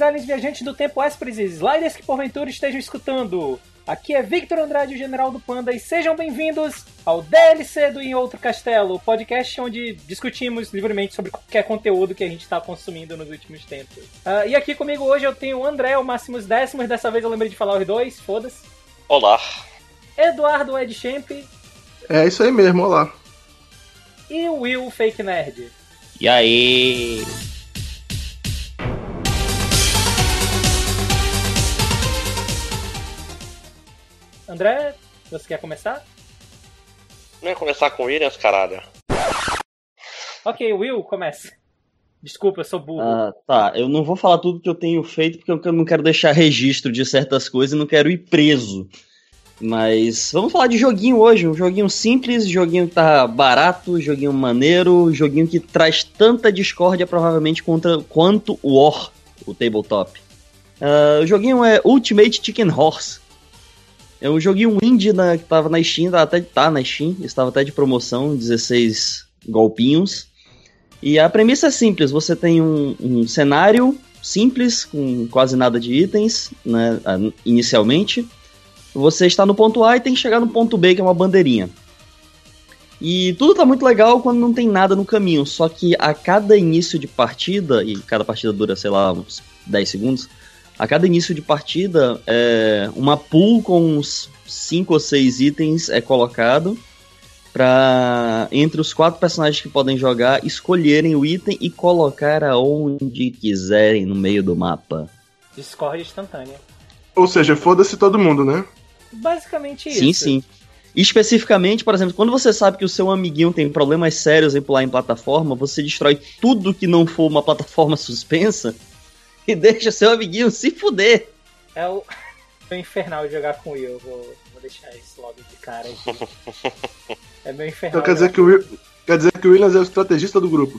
Saudações, aliens viajantes do tempo ásperos e sliders que porventura estejam escutando. Aqui é Victor Andrade, o General do Panda, e sejam bem-vindos ao DLC do Em Outro Castelo, podcast onde discutimos livremente sobre qualquer conteúdo que a gente está consumindo nos últimos tempos. Uh, e aqui comigo hoje eu tenho o André, o Máximos Décimos, dessa vez eu lembrei de falar os dois, foda-se. Olá. Eduardo Ed Champ. É isso aí mesmo, olá. E o Will Fake Nerd. E aí? André, você quer começar? Não é começar com Williams, caralho. Ok, Will, comece. Desculpa, eu sou burro. Ah, tá. Eu não vou falar tudo que eu tenho feito porque eu não quero deixar registro de certas coisas e não quero ir preso. Mas vamos falar de joguinho hoje. Um joguinho simples, joguinho que tá barato, joguinho maneiro, joguinho que traz tanta discórdia provavelmente contra, quanto o War, o tabletop. Uh, o joguinho é Ultimate Chicken Horse. Eu joguei um indie na, que tava na Steam, até tá na Steam, estava até de promoção, 16 golpinhos. E a premissa é simples, você tem um, um cenário simples, com quase nada de itens, né, inicialmente. Você está no ponto A e tem que chegar no ponto B, que é uma bandeirinha. E tudo tá muito legal quando não tem nada no caminho, só que a cada início de partida, e cada partida dura, sei lá, uns 10 segundos, a cada início de partida, é, uma pool com uns 5 ou 6 itens é colocado para entre os quatro personagens que podem jogar escolherem o item e colocar aonde quiserem no meio do mapa. Discord instantânea. Ou seja, foda-se todo mundo, né? Basicamente isso. Sim, sim. Especificamente, por exemplo, quando você sabe que o seu amiguinho tem problemas sérios em pular em plataforma, você destrói tudo que não for uma plataforma suspensa e deixa seu amiguinho se fuder. É o, é infernal jogar com o Will, vou, vou deixar isso logo de cara aqui. É meu infernal. Então quer dizer, que o Will, quer dizer que o Williams é o estrategista do grupo.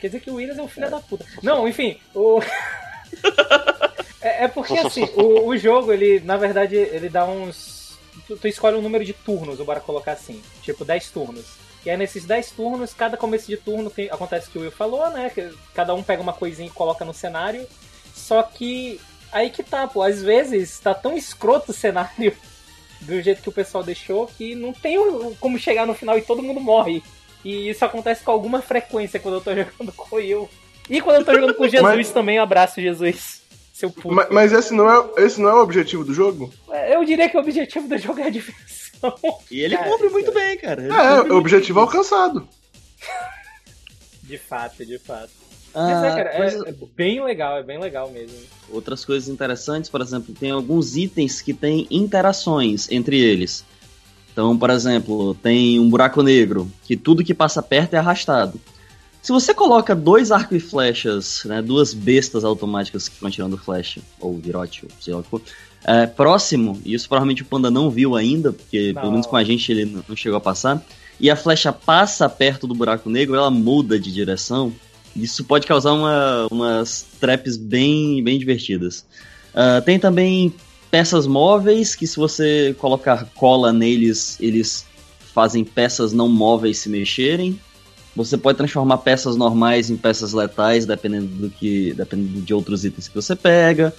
Quer dizer que o Williams é um filho é. da puta. Não, enfim, o. é, é, porque assim, o, o jogo, ele, na verdade, ele dá uns. Tu, tu escolhe um número de turnos, bora colocar assim. Tipo, 10 turnos. E aí nesses 10 turnos, cada começo de turno tem, acontece o que o Will falou, né? Que cada um pega uma coisinha e coloca no cenário. Só que aí que tá, pô, às vezes tá tão escroto o cenário do jeito que o pessoal deixou que não tem como chegar no final e todo mundo morre. E isso acontece com alguma frequência quando eu tô jogando com o Will. E quando eu tô jogando com Jesus mas, também, um abraço, Jesus. Seu puto. Mas, mas, esse, não é, esse não é o objetivo do jogo? É, eu diria que o objetivo do jogo é a diversão. E ele cara, cumpre muito bem, cara. Ele é, o objetivo alcançado. De fato, de fato. Ah, mas é, cara, é, é, bem legal, é bem legal mesmo. Outras coisas interessantes, por exemplo, tem alguns itens que têm interações entre eles. Então, por exemplo, tem um buraco negro, que tudo que passa perto é arrastado. Se você coloca dois arcos e flechas, né, duas bestas automáticas que ficam tirando flecha, ou virote, ou sei lá o que for, é, próximo, e isso provavelmente o Panda não viu ainda, porque não. pelo menos com a gente ele não chegou a passar, e a flecha passa perto do buraco negro, ela muda de direção, isso pode causar uma, umas traps bem, bem divertidas. Uh, tem também peças móveis, que se você colocar cola neles, eles fazem peças não móveis se mexerem. Você pode transformar peças normais em peças letais, dependendo do que, dependendo de outros itens que você pega.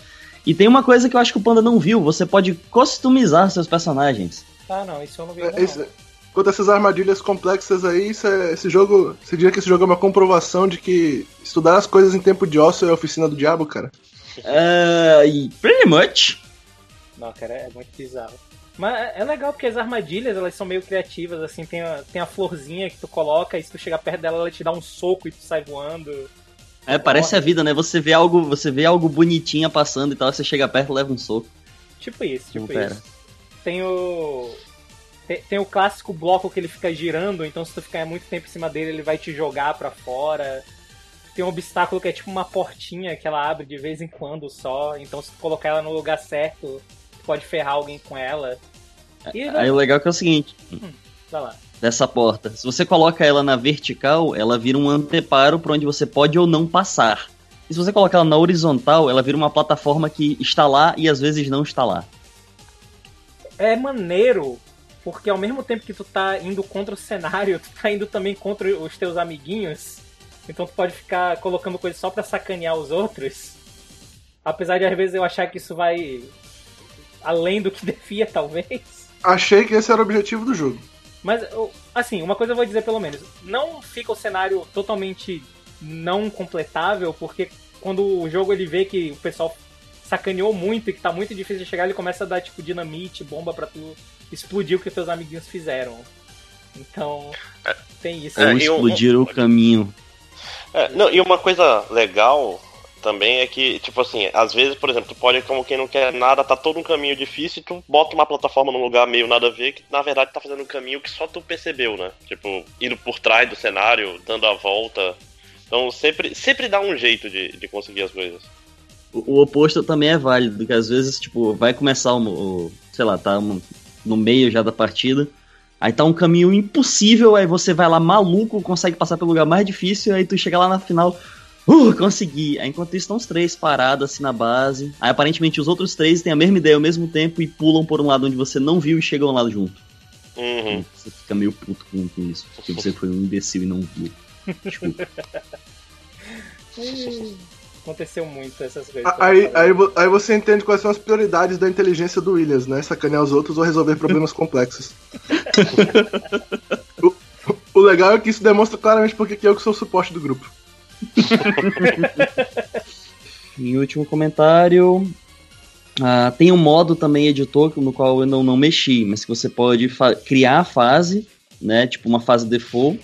E tem uma coisa que eu acho que o Panda não viu: você pode customizar seus personagens. Ah, não, isso eu não vi. É, esse, quanto a essas armadilhas complexas aí, é, esse jogo. Você diria que esse jogo é uma comprovação de que estudar as coisas em tempo de ócio é a oficina do diabo, cara? Uh, pretty much. Não, cara, é muito bizarro. Mas é, é legal porque as armadilhas, elas são meio criativas, assim, tem a, tem a florzinha que tu coloca e se tu chegar perto dela, ela te dá um soco e tu sai voando. É, parece a vida, né? Você vê algo, você vê algo bonitinha passando e tal, você chega perto e leva um soco. Tipo isso, tipo Pera. isso. Tem o. Tem, tem, o clássico bloco que ele fica girando, então se tu ficar muito tempo em cima dele, ele vai te jogar para fora. Tem um obstáculo que é tipo uma portinha que ela abre de vez em quando só, então se tu colocar ela no lugar certo, tu pode ferrar alguém com ela. E, Aí o legal é que é o seguinte. Hum, vai lá dessa porta. Se você coloca ela na vertical, ela vira um anteparo para onde você pode ou não passar. E se você colocar ela na horizontal, ela vira uma plataforma que está lá e às vezes não está lá. É maneiro, porque ao mesmo tempo que tu tá indo contra o cenário, tu tá indo também contra os teus amiguinhos. Então tu pode ficar colocando coisas só pra sacanear os outros. Apesar de às vezes eu achar que isso vai além do que devia, talvez. Achei que esse era o objetivo do jogo. Mas, assim, uma coisa eu vou dizer pelo menos. Não fica o cenário totalmente não completável, porque quando o jogo ele vê que o pessoal sacaneou muito e que tá muito difícil de chegar, ele começa a dar, tipo, dinamite, bomba pra tu explodir o que teus amiguinhos fizeram. Então, é, tem isso. Ou é, explodir um, o caminho. É, não, e uma coisa legal também é que, tipo assim, às vezes, por exemplo, tu pode, como quem não quer nada, tá todo um caminho difícil e tu bota uma plataforma num lugar meio nada a ver, que na verdade tá fazendo um caminho que só tu percebeu, né? Tipo, indo por trás do cenário, dando a volta. Então sempre, sempre dá um jeito de, de conseguir as coisas. O, o oposto também é válido, porque às vezes, tipo, vai começar o, o sei lá, tá no meio já da partida. Aí tá um caminho impossível, aí você vai lá maluco, consegue passar pelo lugar mais difícil, aí tu chega lá na final, Uh, consegui. Aí, enquanto isso, estão os três parados assim na base. Aí aparentemente os outros três têm a mesma ideia ao mesmo tempo e pulam por um lado onde você não viu e chegam lá junto. Uhum. Você fica meio puto com, isso, porque você foi um imbecil e não viu. Desculpa. Aconteceu muito essas coisas. Aí, aí, aí, você entende quais são as prioridades da inteligência do Williams, né? Sacanear os outros ou resolver problemas complexos. o, o, legal é que isso demonstra claramente porque eu que sou o suporte do grupo. em último comentário. Uh, tem um modo também editor no qual eu não, não mexi, mas que você pode criar a fase, né? Tipo uma fase default.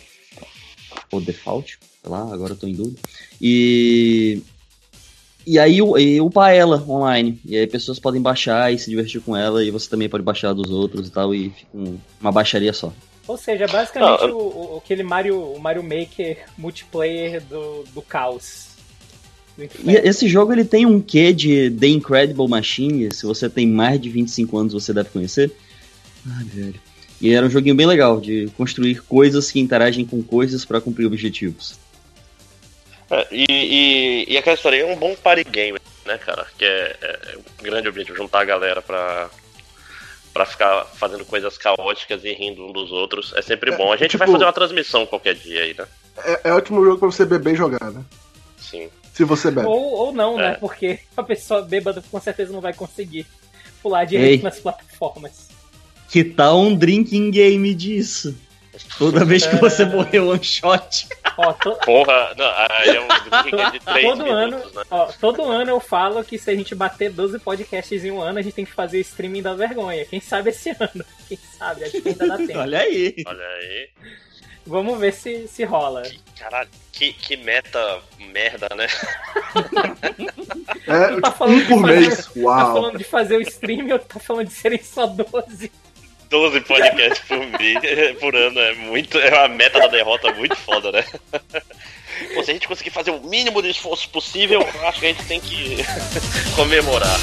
Ou default, sei lá, agora eu tô em dúvida. E. E aí upar ela online. E aí pessoas podem baixar e se divertir com ela, e você também pode baixar dos outros e tal, e fica uma baixaria só. Ou seja, basicamente o, o, aquele Mario, o Mario Maker multiplayer do, do caos. E esse jogo ele tem um quê de The Incredible Machine, se você tem mais de 25 anos você deve conhecer. Ai, velho. E era um joguinho bem legal, de construir coisas que interagem com coisas para cumprir objetivos. É, e, e, e, aquela história é um bom party game, né, cara? Que é, é, é um grande objetivo, juntar a galera pra, para ficar fazendo coisas caóticas e rindo um dos outros. É sempre é, bom. A gente tipo, vai fazer uma transmissão qualquer dia aí, né? É, é ótimo jogo pra você beber e jogar, né? Sim. Se você bebe. Ou, ou não, né? é. né? Porque a pessoa bêbada com certeza não vai conseguir pular direito Ei. nas plataformas. Que tal um drinking game disso? Toda vez que você morrer one shot. Ó, to... Porra, não, aí é um de 3 todo minutos, ano, né? ó, todo ano eu falo que se a gente bater 12 podcasts em um ano, a gente tem que fazer streaming da vergonha. Quem sabe esse ano? Quem sabe? Acho que ainda dá tempo. Olha aí. Olha aí. Vamos ver se, se rola. Que, caralho, que, que meta merda, né? É, tá falando um por fazer, mês. Tá Uau. Tá falando de fazer o stream ou tá falando de serem só 12? 12 podcasts por, mês, por ano é muito. É uma meta da derrota muito foda, né? Pô, se a gente conseguir fazer o mínimo de esforço possível, acho que a gente tem que comemorar.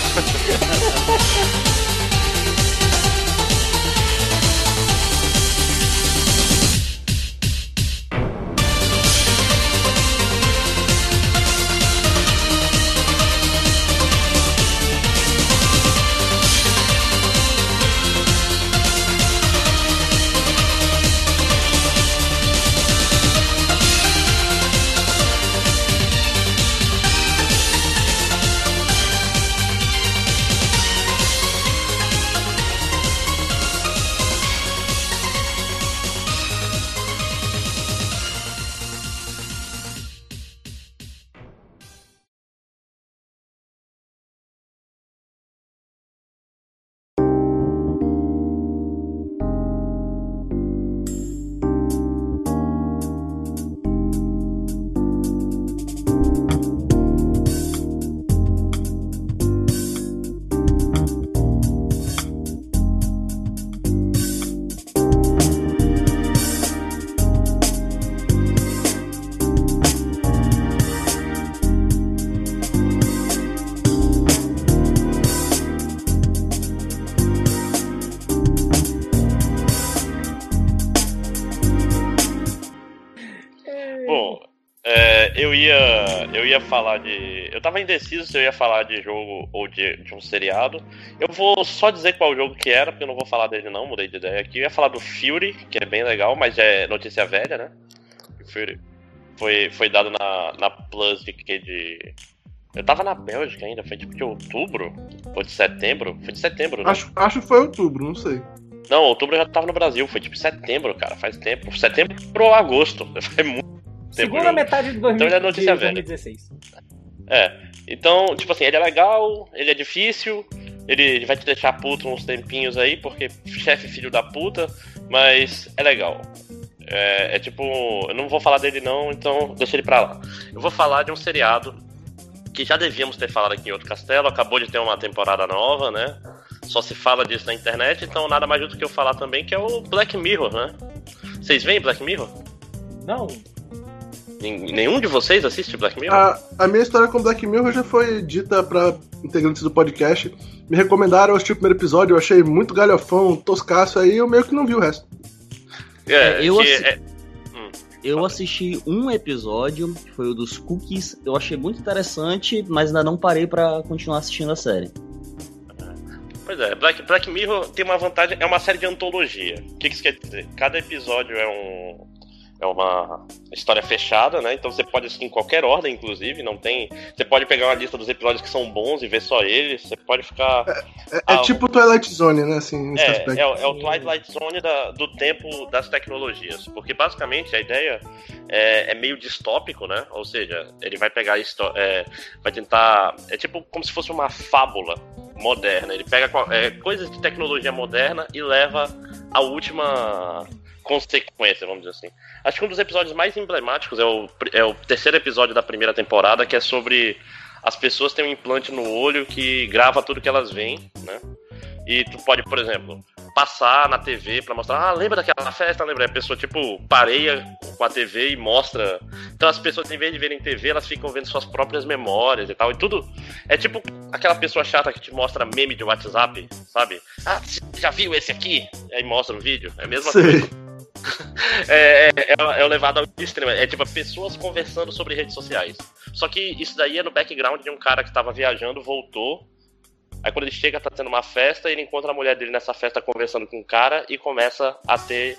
Ia falar de. Eu tava indeciso se eu ia falar de jogo ou de, de um seriado. Eu vou só dizer qual jogo que era, porque eu não vou falar dele não, mudei de ideia aqui. Eu ia falar do Fury, que é bem legal, mas é notícia velha, né? O Fury foi, foi dado na, na Plus de, de Eu tava na Bélgica ainda, foi tipo de outubro ou de setembro? Foi de setembro, né? Acho, acho que foi outubro, não sei. Não, outubro eu já tava no Brasil, foi tipo setembro, cara, faz tempo. Setembro ou agosto, faz muito. Segunda metade de, 2000, Então ele é notícia velha. 2016. É. Então, tipo assim, ele é legal, ele é difícil, ele, vai te deixar puto uns tempinhos aí, porque chefe filho da puta, mas é legal. É, é tipo, eu não vou falar dele não, então deixa ele pra lá. Eu vou falar de um seriado que já devíamos ter falado aqui em outro castelo, acabou de ter uma temporada nova, né? Só se fala disso na internet, então nada mais justo que eu falar também, que é o Black Mirror, né? Vocês veem Black Mirror? Não, Nenhum de vocês assiste Black Mirror? A, a minha história com Black Mirror já foi dita pra integrantes do podcast. Me recomendaram, eu assisti o primeiro episódio, eu achei muito galhofão, toscaço, aí eu meio que não vi o resto. É, eu que assi- é- Eu assisti um episódio, que foi o dos cookies. Eu achei muito interessante, mas ainda não parei pra continuar assistindo a série. Pois é, Black, Black Mirror tem uma vantagem, é uma série de antologia. O que, que isso quer dizer? Cada episódio é um. É uma história fechada, né? Então você pode assistir em qualquer ordem, inclusive. Não tem. Você pode pegar uma lista dos episódios que são bons e ver só eles. Você pode ficar. É, é Ah, tipo Twilight Zone, né, assim, É, é, o- é o Twilight Zone da- do tempo das tecnologias. Porque basicamente a ideia é, é meio distópico, né? Ou seja, ele vai pegar é, vai tentar. É tipo como se fosse uma fábula moderna. Ele pega é, coisas de tecnologia moderna e leva à última consequência, vamos dizer assim. Acho que um dos episódios mais emblemáticos é o, é o terceiro episódio da primeira temporada, que é sobre as pessoas têm um implante no olho que grava tudo que elas veem, né? E tu pode, por exemplo, passar na TV pra mostrar, ah, lembra daquela festa? Lembra? A pessoa, tipo, pareia com a TV e mostra. Então as pessoas, em vez de verem TV, elas ficam vendo suas próprias memórias e tal. E tudo. É tipo aquela pessoa chata que te mostra meme de WhatsApp, sabe? Ah, já viu esse aqui? Aí mostra o vídeo. É a mesma coisa. É, é, é, é o levado ao extremo. É tipo pessoas conversando sobre redes sociais. Só que isso daí é no background de um cara que tava viajando, voltou. Aí quando ele chega, tá tendo uma festa, ele encontra a mulher dele nessa festa conversando com um cara e começa a ter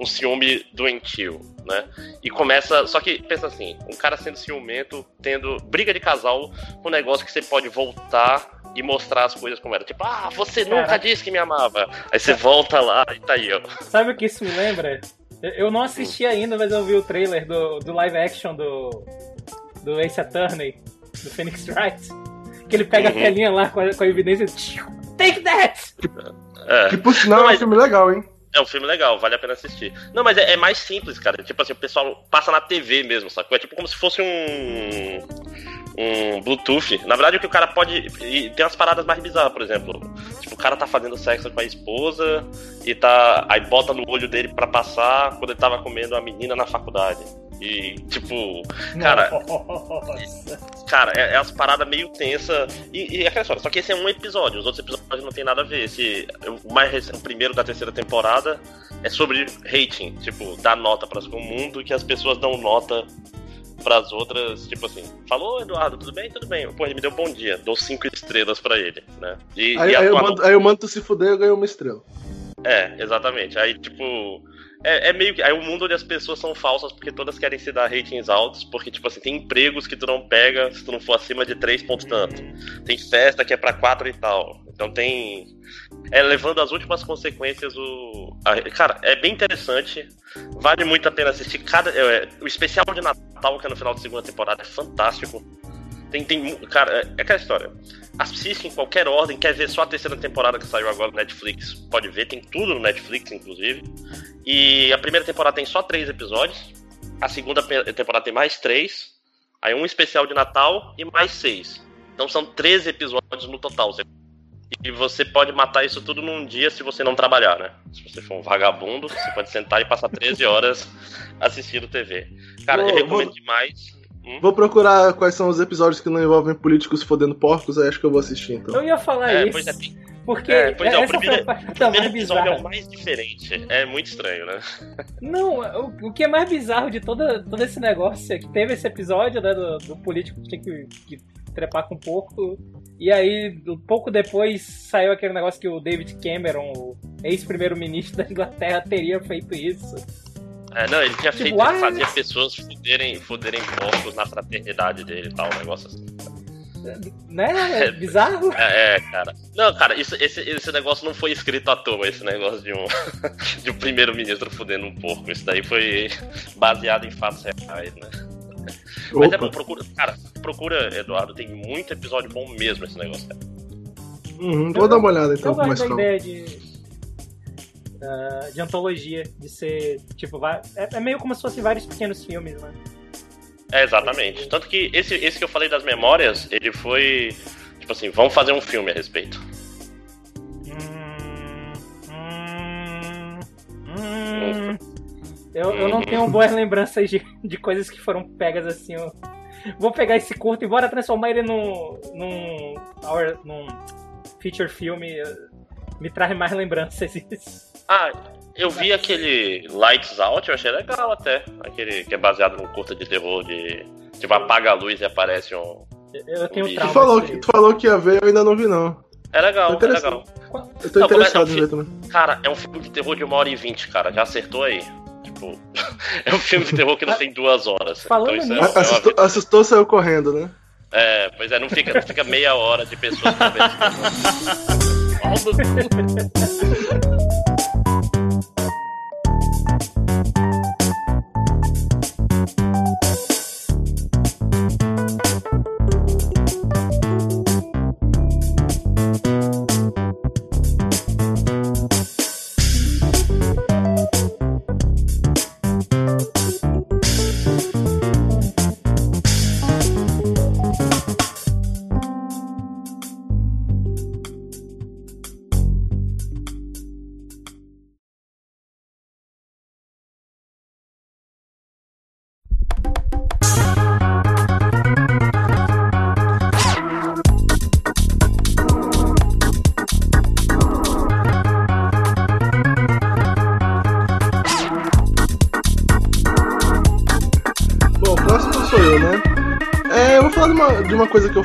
um ciúme doentio, né? E começa. Só que pensa assim, um cara sendo ciumento, tendo briga de casal, um negócio que você pode voltar e mostrar as coisas como era. Tipo, ah, você nunca disse que me amava. Aí você volta lá e tá aí, ó. sabe o que isso me lembra? Eu- não assisti ainda, mas eu vi o trailer do, do live action do, do Ace Attorney, do Phoenix Wright. Que ele pega Uhum. a telinha lá com a, com a evidência e. Take that! É. Que por sinal Não, é um mas- filme legal, hein? É um filme legal, vale a pena assistir. Não, mas é, é mais simples, cara. Tipo assim, o pessoal passa na TV mesmo, sacou? É tipo como se fosse um. Um Bluetooth. Na verdade, o que o cara pode. E tem umas paradas mais bizarras, por exemplo. Tipo, o cara tá fazendo sexo com a esposa e tá. Aí bota no olho dele pra passar quando ele tava comendo a menina na faculdade. E, tipo. Cara, Nossa. Cara, é, é umas paradas meio tensa e, e aquela história. Só que esse é um episódio, os outros episódios não tem nada a ver. Esse, o, mais recente, o primeiro da terceira temporada é sobre rating, tipo, dar nota para o mundo que as pessoas dão nota pras outras, tipo assim, falou Eduardo, tudo bem? Tudo bem. Pô, ele me deu bom dia, dou cinco estrelas pra ele, né? E, Aí, e aí, eu mando, aí eu mando tu se fuder eu ganho uma estrela. é, exatamente. Aí, tipo. É, é meio que. Aí o mundo onde as pessoas são falsas porque todas querem se dar ratings altos, porque, tipo assim, tem empregos que tu não pega se tu não for acima de 3 ponto tanto. Tem festa que é pra 4 e tal. Então tem. É levando as últimas consequências o. a- cara, é bem interessante. Vale muito a pena assistir. Cada, é, o especial de Natal, que é no final da segunda temporada, é fantástico. Tem, tem. Cara, é, é aquela história. Assiste em qualquer ordem, quer ver só a terceira temporada que saiu agora no Netflix, pode ver, tem tudo no Netflix, inclusive. E a primeira temporada tem só três episódios, a segunda temporada tem mais três, aí um especial de Natal e mais seis. Então são 13 episódios no total. E você pode matar isso tudo num dia se você não trabalhar, né? Se você for um vagabundo, você pode sentar e passar 13 horas assistindo TV. Cara, eu recomendo vou- demais. Hum? Vou procurar quais são os episódios que não envolvem políticos fodendo porcos, aí acho que eu vou assistir então. Eu ia falar É, isso. pois é, tem- Porque É, pois é, o primeiro- foi a parte o primeiro episódio é o mais diferente. É muito estranho, né? Não, o, o que é mais bizarro de toda, todo esse negócio é que teve esse episódio né, do, do político que tinha que, que trepar com um porco. E aí, do- pouco depois, saiu aquele negócio que o David Cameron, o ex-primeiro-ministro da Inglaterra, teria feito isso. É, não, ele tinha Tipo, feito, what? fazia pessoas fuderem, fuderem porcos na fraternidade dele e tal, um negócio assim. Né? É bizarro. É, é, cara. Não, cara, isso, esse, esse negócio não foi escrito à toa, esse negócio de um, de um primeiro-ministro fudendo um porco. Isso daí foi baseado em fatos reais, né? Mas é bom, procura. Cara, procura, Eduardo, tem muito episódio bom mesmo esse negócio, cara. Uhum, vou dar uma olhada então Eu gosto da ideia de. Ah, de antologia, de ser, tipo, é, é meio como se fossem vários pequenos filmes, né? É, exatamente. Tanto que esse, esse que eu falei das memórias, ele foi. Tipo assim, vamos fazer um filme a respeito. Hum, hum, hum. Eu, eu não tenho boas lembranças de, de coisas que foram pegas assim. ó. Vou pegar esse curto e bora transformar ele num. num. num feature filme. Me traz mais lembranças isso. Ah, eu vi aquele Lights Out, eu achei legal até. Aquele que é baseado num curta de terror de. Tipo, apaga a luz e aparece um. Eu tenho Tu Tu trauma. falou, sobre que, tu falou que ia ver, eu ainda não vi, não. É legal, é legal. Eu tô Não, interessado começa em o ver também. Cara, é um filme de terror de uma hora e vinte, cara. Já acertou aí? Tipo, é um filme de terror que não tem duas horas. Falando então isso é, nisso- é Assustou, assustou, saiu correndo, né? É, pois é, não fica, não fica meia hora de pessoas conversando.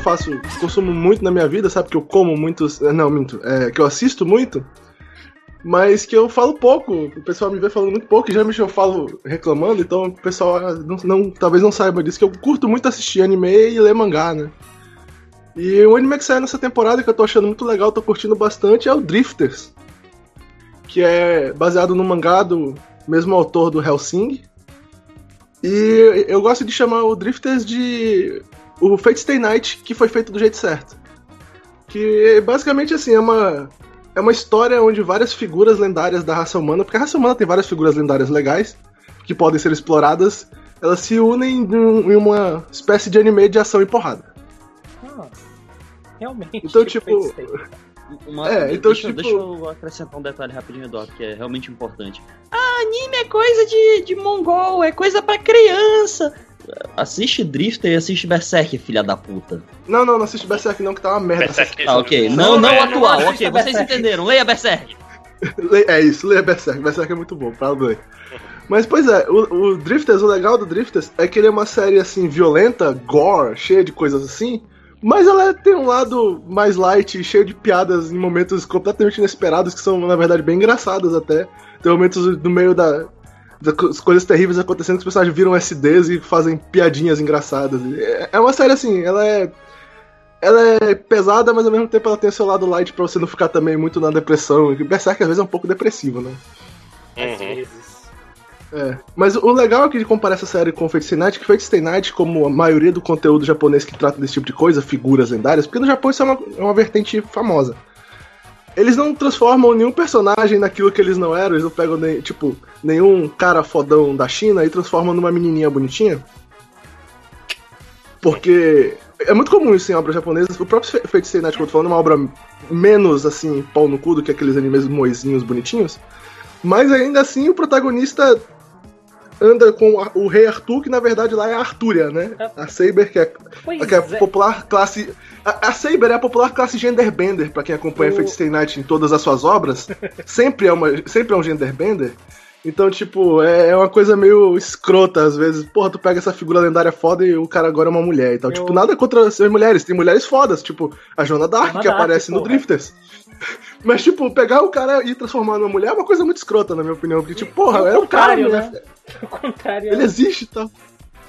faço, consumo muito na minha vida, sabe? Que eu como muito. Não, minto. É, que eu assisto muito, mas que eu falo pouco. O pessoal me vê falando muito pouco, e geralmente eu falo reclamando, então o pessoal ah, não, não- talvez não saiba disso, que eu curto muito assistir anime e ler mangá, né? E o anime que saiu nessa temporada, que eu tô achando muito legal, tô curtindo bastante, é o Drifters. Que é baseado no mangá do mesmo autor do Hellsing. E eu gosto de chamar o Drifters de o Fate Stay Night, que foi feito do jeito certo. Que basicamente assim, é uma é uma história onde várias figuras lendárias da raça humana, porque a raça humana tem várias figuras lendárias legais que podem ser exploradas, elas se unem em um- uma espécie de anime de ação e porrada. Ah, realmente. Então, tipo. Uma- É, então, deixa, tipo- deixa eu acrescentar um detalhe rapidinho, Eduardo, que é realmente importante. Ah, anime é coisa de, de mongol, é coisa pra criança. Assiste Drifter e assiste Berserk, filha da puta. Não, não, não assiste Berserk não, que tá uma merda. Berserk, Ah, ok. não, Não, não, é, atual, assista ok. Vocês Berserk. entenderam. Leia Berserk. É isso, leia Berserk. Berserk é muito bom, bem. Mas, pois é, o, o Drifters, o legal do Drifters é que ele é uma série, assim, violenta, gore, cheia de coisas assim, mas ela tem um lado mais light, cheio de piadas em momentos completamente inesperados, que são, na verdade, bem engraçadas até. Tem momentos no meio da, das coisas terríveis acontecendo que os personagens viram SDs e fazem piadinhas engraçadas. É- É uma série, assim, ela é... Ela é pesada, mas ao mesmo tempo ela tem o seu lado light pra você não ficar também muito na depressão. E Berserk às vezes é um pouco depressivo, né? Às Uhum. vezes. É. Mas o legal aqui de comparar essa série com Fate Stay Night é que Fate Stay Night, como a maioria do conteúdo japonês que trata desse tipo de coisa, figuras lendárias, porque no Japão isso é uma, é uma vertente famosa. Eles não transformam nenhum personagem naquilo que eles não eram, eles não pegam nem, tipo, nenhum cara fodão da China e transformam numa menininha bonitinha. Porque é muito comum isso em obras japonesas. O próprio Stay Night, como eu tô falando, é uma obra menos, assim, pau no cu do que aqueles animes moizinhos bonitinhos. Mas ainda assim o protagonista anda com a- o rei Arthur, que na verdade lá é a Artúria, né? A Saber, que é, Pois que é a é. popular classe. A, a Saber é a popular classe genderbender, pra quem acompanha O- Fate Stay Night em todas as suas obras. sempre, é uma, sempre é um genderbender. Então, tipo, é, é uma coisa meio escrota às vezes. Porra, tu pega essa figura lendária foda e o cara agora é uma mulher e tal. Eu- Tipo, nada contra as mulheres, tem mulheres fodas, tipo a Joana Dark, Joana que Dark, aparece no porra. Drifters. Mas, tipo, pegar o cara e transformar numa mulher é uma coisa muito escrota, na minha opinião. Porque, tipo, porra, É o é um cara, contrário, mulher. né? Ao contrário. Ele existe e tal.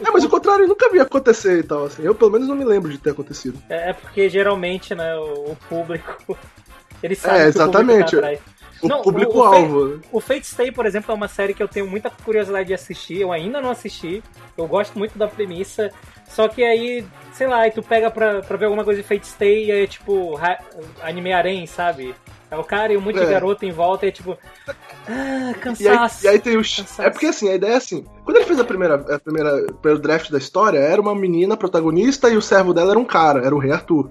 É, mas o contrário nunca vi acontecer e tal, assim. Eu pelo menos não me lembro de ter acontecido. É, é porque geralmente, né, o, o público. Ele sabe É, que o exatamente. público tá. O Não, o- público-alvo. O Fate Stay, por exemplo, é uma série que eu tenho muita curiosidade de assistir. Eu ainda não assisti. Eu gosto muito da premissa. Só que aí, sei lá, aí tu pega pra, pra ver alguma coisa de Fate Stay e aí é tipo anime harém, sabe? É o cara e um monte de É. garota em volta e é tipo. Ah, E aí, cansaço. e aí tem o. Cansaço. É porque assim, a ideia é assim. Quando ele fez a primeira, a primeira, o primeiro draft da história, era uma menina protagonista e o servo dela era um cara, era o Rei Arthur.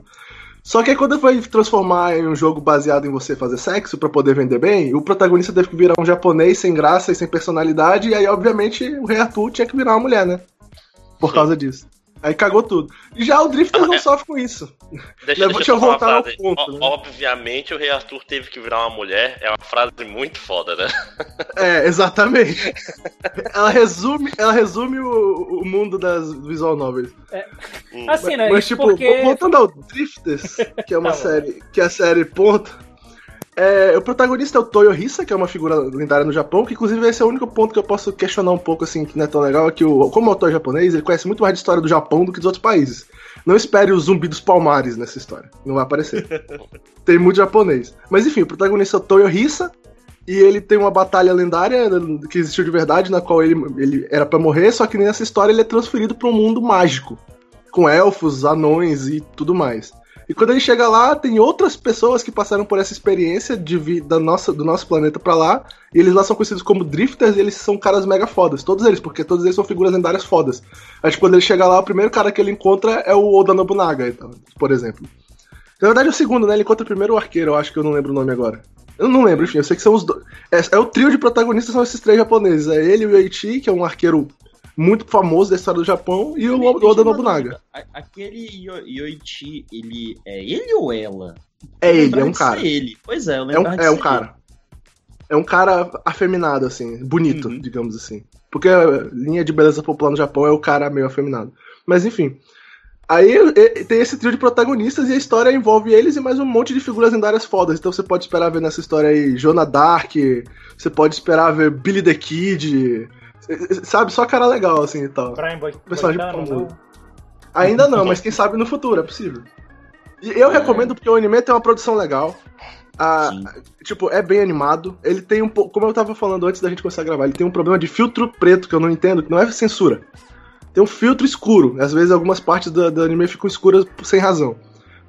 Só que aí quando foi transformar em um jogo baseado em você fazer sexo pra poder vender bem, o protagonista teve que virar um japonês sem graça e sem personalidade, e aí obviamente o Rei Arthur tinha que virar uma mulher, né? Por causa disso. Aí cagou tudo. E já o Drifters não sofre com isso. Deixa, Deixa deixa eu voltar ao ponto, O- né? Obviamente o rei Arthur teve que virar uma mulher. É uma frase muito foda, né? É, exatamente. ela resume, ela resume o, o mundo das visual novels. Hum. Assim, né? Mas, Isso tipo, porque. voltando ao Drifters, que é uma Tá série. Que é a série ponto. É, o protagonista é o Toyohisa, que é uma figura lendária no Japão, que inclusive esse é o único ponto que eu posso questionar um pouco, assim, que não é tão legal, é que o, como autor japonês, ele conhece muito mais de história do Japão do que dos outros países. Não espere o zumbi dos palmares nessa história. Não vai aparecer. tem muito japonês. Mas enfim, o protagonista é o Toyohisa, e ele tem uma batalha lendária que existiu de verdade, na qual ele, ele era pra morrer, só que nessa história ele é transferido pra um mundo mágico com elfos, anões e tudo mais. E quando ele chega lá, tem outras pessoas que passaram por essa experiência de vir da nossa, do nosso planeta pra lá, e eles lá são conhecidos como Drifters, e eles são caras mega fodas, todos eles, porque todos eles são figuras lendárias fodas. Aí tipo, quando ele chega lá, o primeiro cara que ele encontra é o Oda Nobunaga, então, por exemplo. Na verdade é o segundo, né? Ele encontra primeiro o arqueiro, eu acho que eu não lembro o nome agora. Eu não lembro, enfim, eu sei que são os dois. É, é o trio de protagonistas, são esses três japoneses. É ele, o Eiichi, que é um arqueiro muito famoso da história do Japão, e o Oda Nobunaga. Aquele Yo- Yoichi, ele é ele ou ela? É ele, é um cara. ele. Pois é, eu É um, lembrava de é um cara. É um cara afeminado, assim, bonito, Uhum. digamos assim. Porque a linha de beleza popular no Japão é o cara meio afeminado. Mas enfim. Aí tem esse trio de protagonistas e a história envolve eles e mais um monte de figuras lendárias fodas. Então você pode esperar ver nessa história aí Jonah Dark, você pode esperar ver Billy the Kid, sabe? Só cara legal, assim e tal. Brian Boy, Personagem Boitano, famoso. não? Ainda não, mas quem sabe no futuro, é possível. E eu recomendo porque o anime tem uma produção legal. A- Sim. tipo, é bem animado. Ele tem um pouco. Como eu tava falando antes da gente começar a gravar, ele tem um problema de filtro preto que eu não entendo, que não é censura. Tem um filtro escuro. Às vezes algumas partes do, do anime ficam escuras sem razão.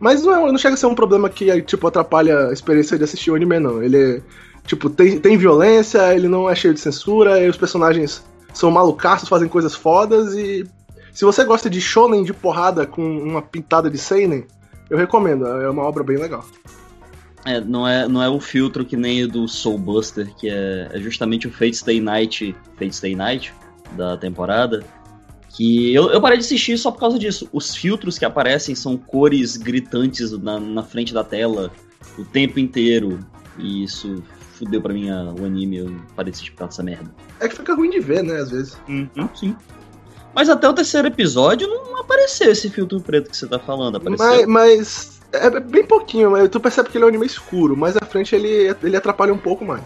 Mas não, é, não chega a ser um problema que tipo, atrapalha a experiência de assistir o anime, não. Ele é. Tipo, tem, tem violência, ele não é cheio de censura, e os personagens são malucaços, fazem coisas fodas e. Se você gosta de shonen de porrada com uma pintada de seinen, eu recomendo. É uma obra bem legal. É, não é, não é um filtro que nem o do Soul Buster, que é, é justamente o Fate Stay Night, Fate Stay Night da temporada. Que eu, eu parei de assistir só por causa disso. Os filtros que aparecem são cores gritantes na, na frente da tela o tempo inteiro. E isso fudeu pra mim a- o anime, eu parei de causa dessa merda. É que fica ruim de ver, né, às vezes. Sim. Mas até o terceiro episódio não apareceu esse filtro preto que você tá falando. Apareceu. Mas, mas é bem pouquinho, mas tu percebe que ele é um anime escuro, mas à frente ele, ele atrapalha um pouco mais.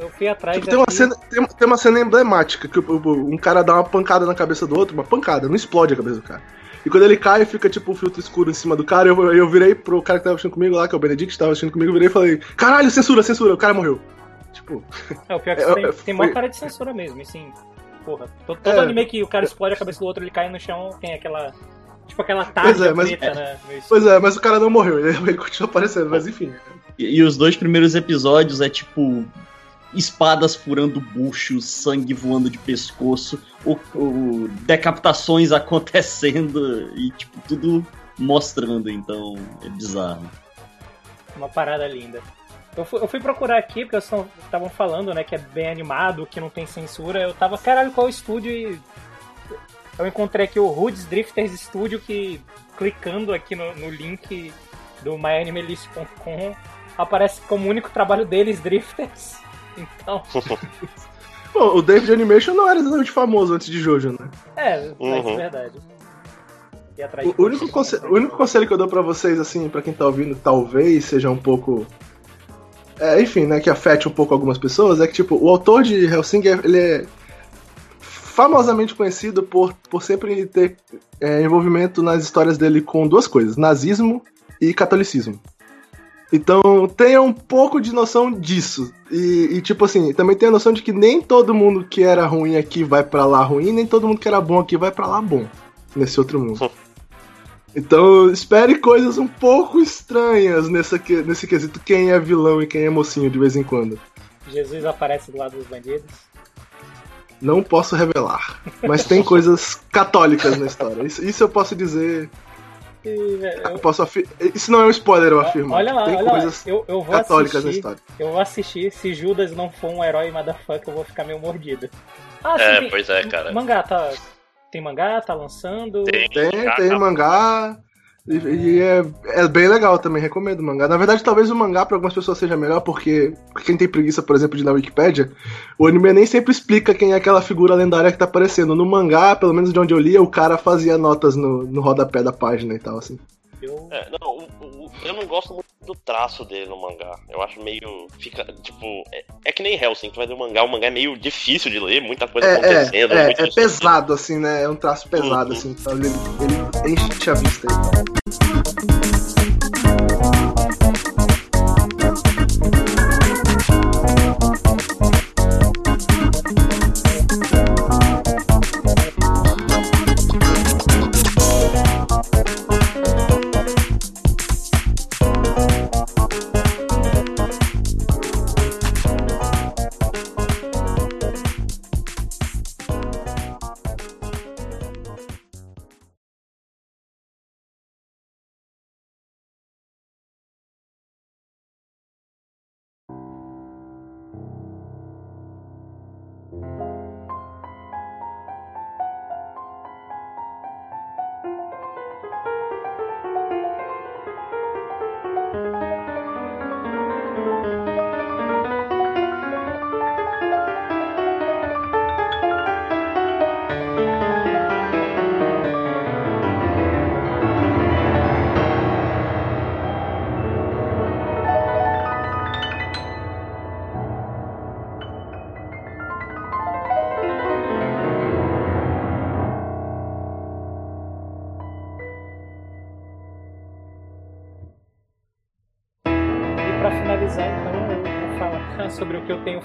Eu fui atrás Tipo, tem uma, cena, tem, tem uma cena emblemática que um cara dá uma pancada na cabeça do outro, uma pancada, não explode a cabeça do cara. E quando ele cai, fica tipo o filtro escuro em cima do cara. Eu, eu virei pro cara que tava assistindo comigo lá, que é o Benedict, que tava assistindo comigo, eu virei e falei: Caralho, censura, censura, o cara morreu. Tipo, É, o pior que É, tem, é, tem foi- maior cara de censura mesmo, e sim. Porra, todo, todo É. anime que o cara explode a cabeça do outro, ele cai no chão, tem aquela. Tipo aquela Pois é, mas- preta, né? pois é, mas o cara não morreu, ele, ele continua aparecendo, mas enfim. E, e os dois primeiros episódios é tipo espadas furando buchos, sangue voando de pescoço, o, o- decapitações acontecendo e tipo tudo mostrando, então é bizarro. Uma parada linda. Eu fui, eu fui procurar aqui, porque vocês estavam falando, né, que é bem animado, que não tem censura. Eu tava, caralho, qual estúdio? E eu encontrei aqui o Roots Drifters Studio, que clicando aqui no, no link do myanimelist.com aparece como único trabalho deles, Drifters. Então, Bom, o David Animation não era exatamente famoso antes de Jojo, né? é, mas é Uhum. verdade. O único, conse- o único conselho que eu dou pra vocês, assim, pra quem tá ouvindo, talvez seja um pouco. É, enfim, né, que afete um pouco algumas pessoas, é que, tipo, o autor de Hellsing, ele é famosamente conhecido por, por sempre ter é, envolvimento nas histórias dele com duas coisas: nazismo e catolicismo. Então tenha um pouco de noção disso. E, e, tipo assim, também tenha a noção de que nem todo mundo que era ruim aqui vai para lá ruim, nem todo mundo que era bom aqui vai para lá bom. Nesse outro mundo. Então espere coisas um pouco estranhas nessa, nesse quesito quem é vilão e quem é mocinho de vez em quando. Jesus aparece do lado dos bandidos. Não posso revelar. Mas tem coisas católicas na história. Isso, isso eu posso dizer eu posso afir... Isso não é um spoiler, eu afirmo. Olha lá, Tem olha coisas lá. Eu, eu vou católicas assistir, na história. Eu vou assistir. Se Judas não for um herói motherfucker, eu vou ficar meio mordido. Ah, é, tem... pois é, cara. Mangá, tá. Tem mangá, tá lançando? Tem, tem, tem mangá. E, e é, é, bem legal também, recomendo o mangá. Na verdade, talvez o mangá para algumas pessoas seja melhor, porque quem tem preguiça, por exemplo, de ir na Wikipedia, o anime nem sempre explica quem é aquela figura lendária que tá aparecendo. No mangá, pelo menos de onde eu lia, o cara fazia notas no, no rodapé da página e tal, assim. Eu... É, não, o, o, eu não gosto muito do traço dele no mangá. Eu acho meio. Fica, tipo. É, é que nem Hellsing, tu vai ver o mangá, o mangá é meio difícil de ler, muita coisa é, acontecendo. É, é, é pesado, assim, né? É um traço pesado, uhum. assim. Então ele, ele enche a vista aí.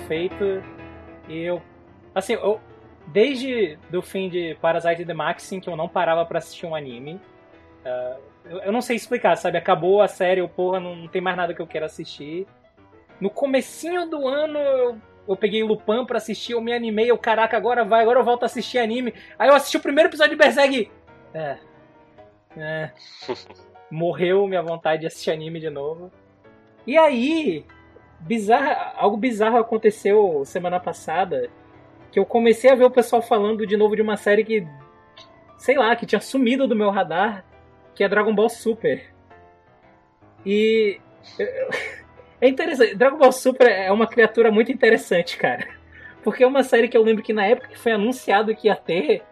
Feito. E eu. Assim, eu, desde do fim de Parasite The Maxim, que eu não parava para assistir um anime. Uh, eu, eu, não sei explicar, sabe? Acabou a série, eu, porra, não, não tem mais nada que eu quero assistir. No comecinho do ano, eu, eu peguei Lupin pra assistir, eu me animei, eu, caraca, agora vai, agora eu volto a assistir anime. Aí eu assisti o primeiro episódio de Berserk É. É. Morreu minha vontade de assistir anime de novo. E aí, bizarro, algo bizarro aconteceu semana passada, que eu comecei a ver o pessoal falando de novo de uma série que, sei lá, que tinha sumido do meu radar, que é Dragon Ball Super. E é interessante, Dragon Ball Super é uma criatura muito interessante, cara. Porque é uma série que eu lembro que na época que foi anunciado que ia ter,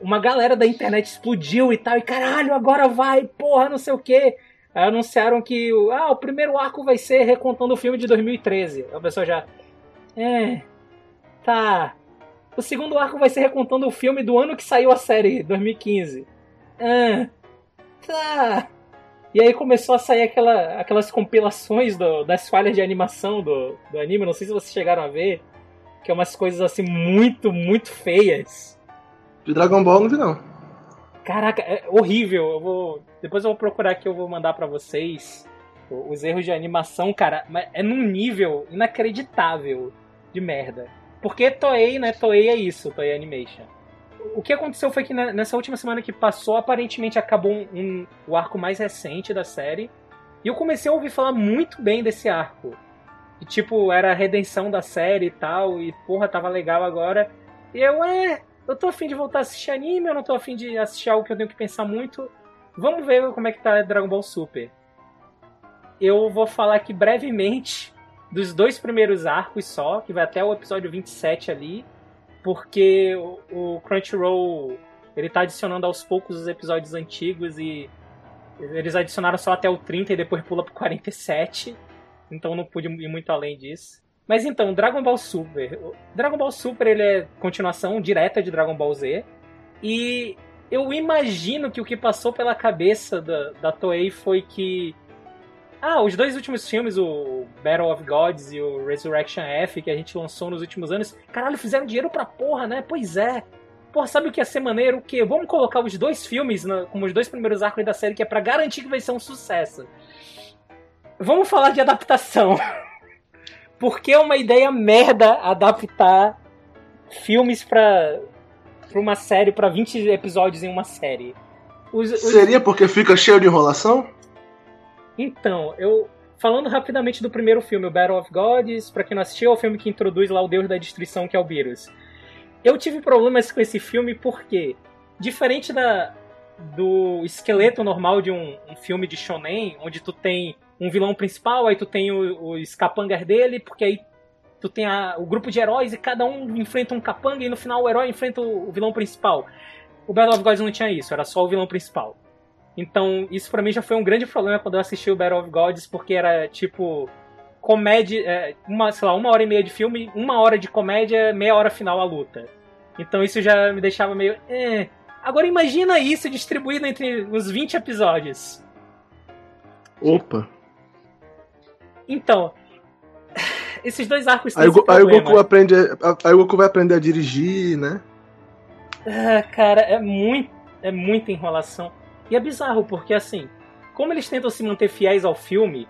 uma galera da internet explodiu e tal, e caralho, agora vai, porra, não sei o que anunciaram que ah, o primeiro arco vai ser recontando o filme de 2013. A pessoa já. É. Tá. O segundo arco vai ser recontando o filme do ano que saiu a série, 2015. Ah. Tá. E aí começou a sair aquela, aquelas compilações do, das falhas de animação do, do anime. Não sei se vocês chegaram a ver. Que é umas coisas assim muito, muito feias. De Dragon Ball não vi não. Caraca, é horrível. Eu vou. Depois eu vou procurar que eu vou mandar para vocês. Os erros de animação, cara, é num nível inacreditável de merda. Porque Toei, né? Toei é isso, Toei Animation. O que aconteceu foi que nessa última semana que passou, aparentemente acabou um, um, o arco mais recente da série. E eu comecei a ouvir falar muito bem desse arco. E tipo, era a redenção da série e tal. E porra, tava legal agora. E eu, é, eu tô afim de voltar a assistir anime, eu não tô afim de assistir algo que eu tenho que pensar muito. Vamos ver como é que tá Dragon Ball Super. Eu vou falar aqui brevemente dos dois primeiros arcos só, que vai até o episódio 27 ali, porque o, Crunchyroll ele tá adicionando aos poucos os episódios antigos e eles adicionaram só até o 30 e depois pula pro 47. Então não pude ir muito além disso. Mas então, Dragon Ball Super. Dragon Ball Super ele é continuação direta de Dragon Ball Z. E eu imagino que o que passou pela cabeça da, da Toei foi que. Ah, os dois últimos filmes, o Battle of Gods e o Resurrection F, que a gente lançou nos últimos anos, caralho, fizeram dinheiro pra porra, né? Pois é. Porra, sabe o que ia ser maneiro? O quê? Vamos colocar os dois filmes na, como os dois primeiros arcos da série, que é para garantir que vai ser um sucesso. Vamos falar de adaptação. Porque é uma ideia merda adaptar filmes pra, pra uma série, pra 20 episódios em uma série. Os, os... Seria porque fica cheio de enrolação? Então, eu. Falando rapidamente do primeiro filme, o Battle of Gods, pra quem não assistiu, é o filme que introduz lá o Deus da Destruição, que é o Beerus. Eu tive problemas com esse filme porque, diferente da, do esqueleto normal de um, um filme de shonen, onde tu tem um vilão principal, aí tu tem os capangas dele, porque aí tu tem a, o grupo de heróis e cada um enfrenta um capanga e no final o herói enfrenta o, o vilão principal. O Battle of Gods não tinha isso, era só o vilão principal. Então, isso para mim já foi um grande problema quando eu assisti o Battle of Gods, porque era tipo comédia, é, uma, sei lá, uma hora e meia de filme, uma hora de comédia, meia hora final a luta. Então isso já me deixava meio. Eh. Agora imagina isso distribuído entre os 20 episódios. Opa! Então, esses dois arcos têm aí, aí o Goku aprende, aí o Goku vai aprender a dirigir, né? Ah, cara, é muito, é muita enrolação. E é bizarro porque assim, como eles tentam se manter fiéis ao filme,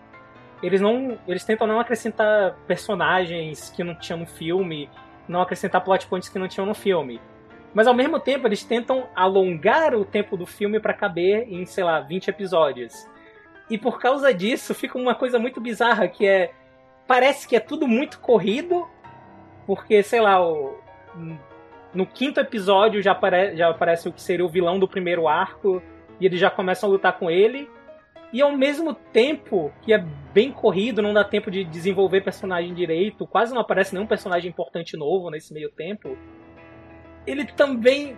eles não, eles tentam não acrescentar personagens que não tinham no filme, não acrescentar plot points que não tinham no filme. Mas ao mesmo tempo eles tentam alongar o tempo do filme para caber em, sei lá, 20 episódios. E por causa disso fica uma coisa muito bizarra que é parece que é tudo muito corrido, porque sei lá, o, no quinto episódio já, apare, já aparece o que seria o vilão do primeiro arco e eles já começam a lutar com ele. E ao mesmo tempo que é bem corrido, não dá tempo de desenvolver personagem direito, quase não aparece nenhum personagem importante novo nesse meio tempo. Ele também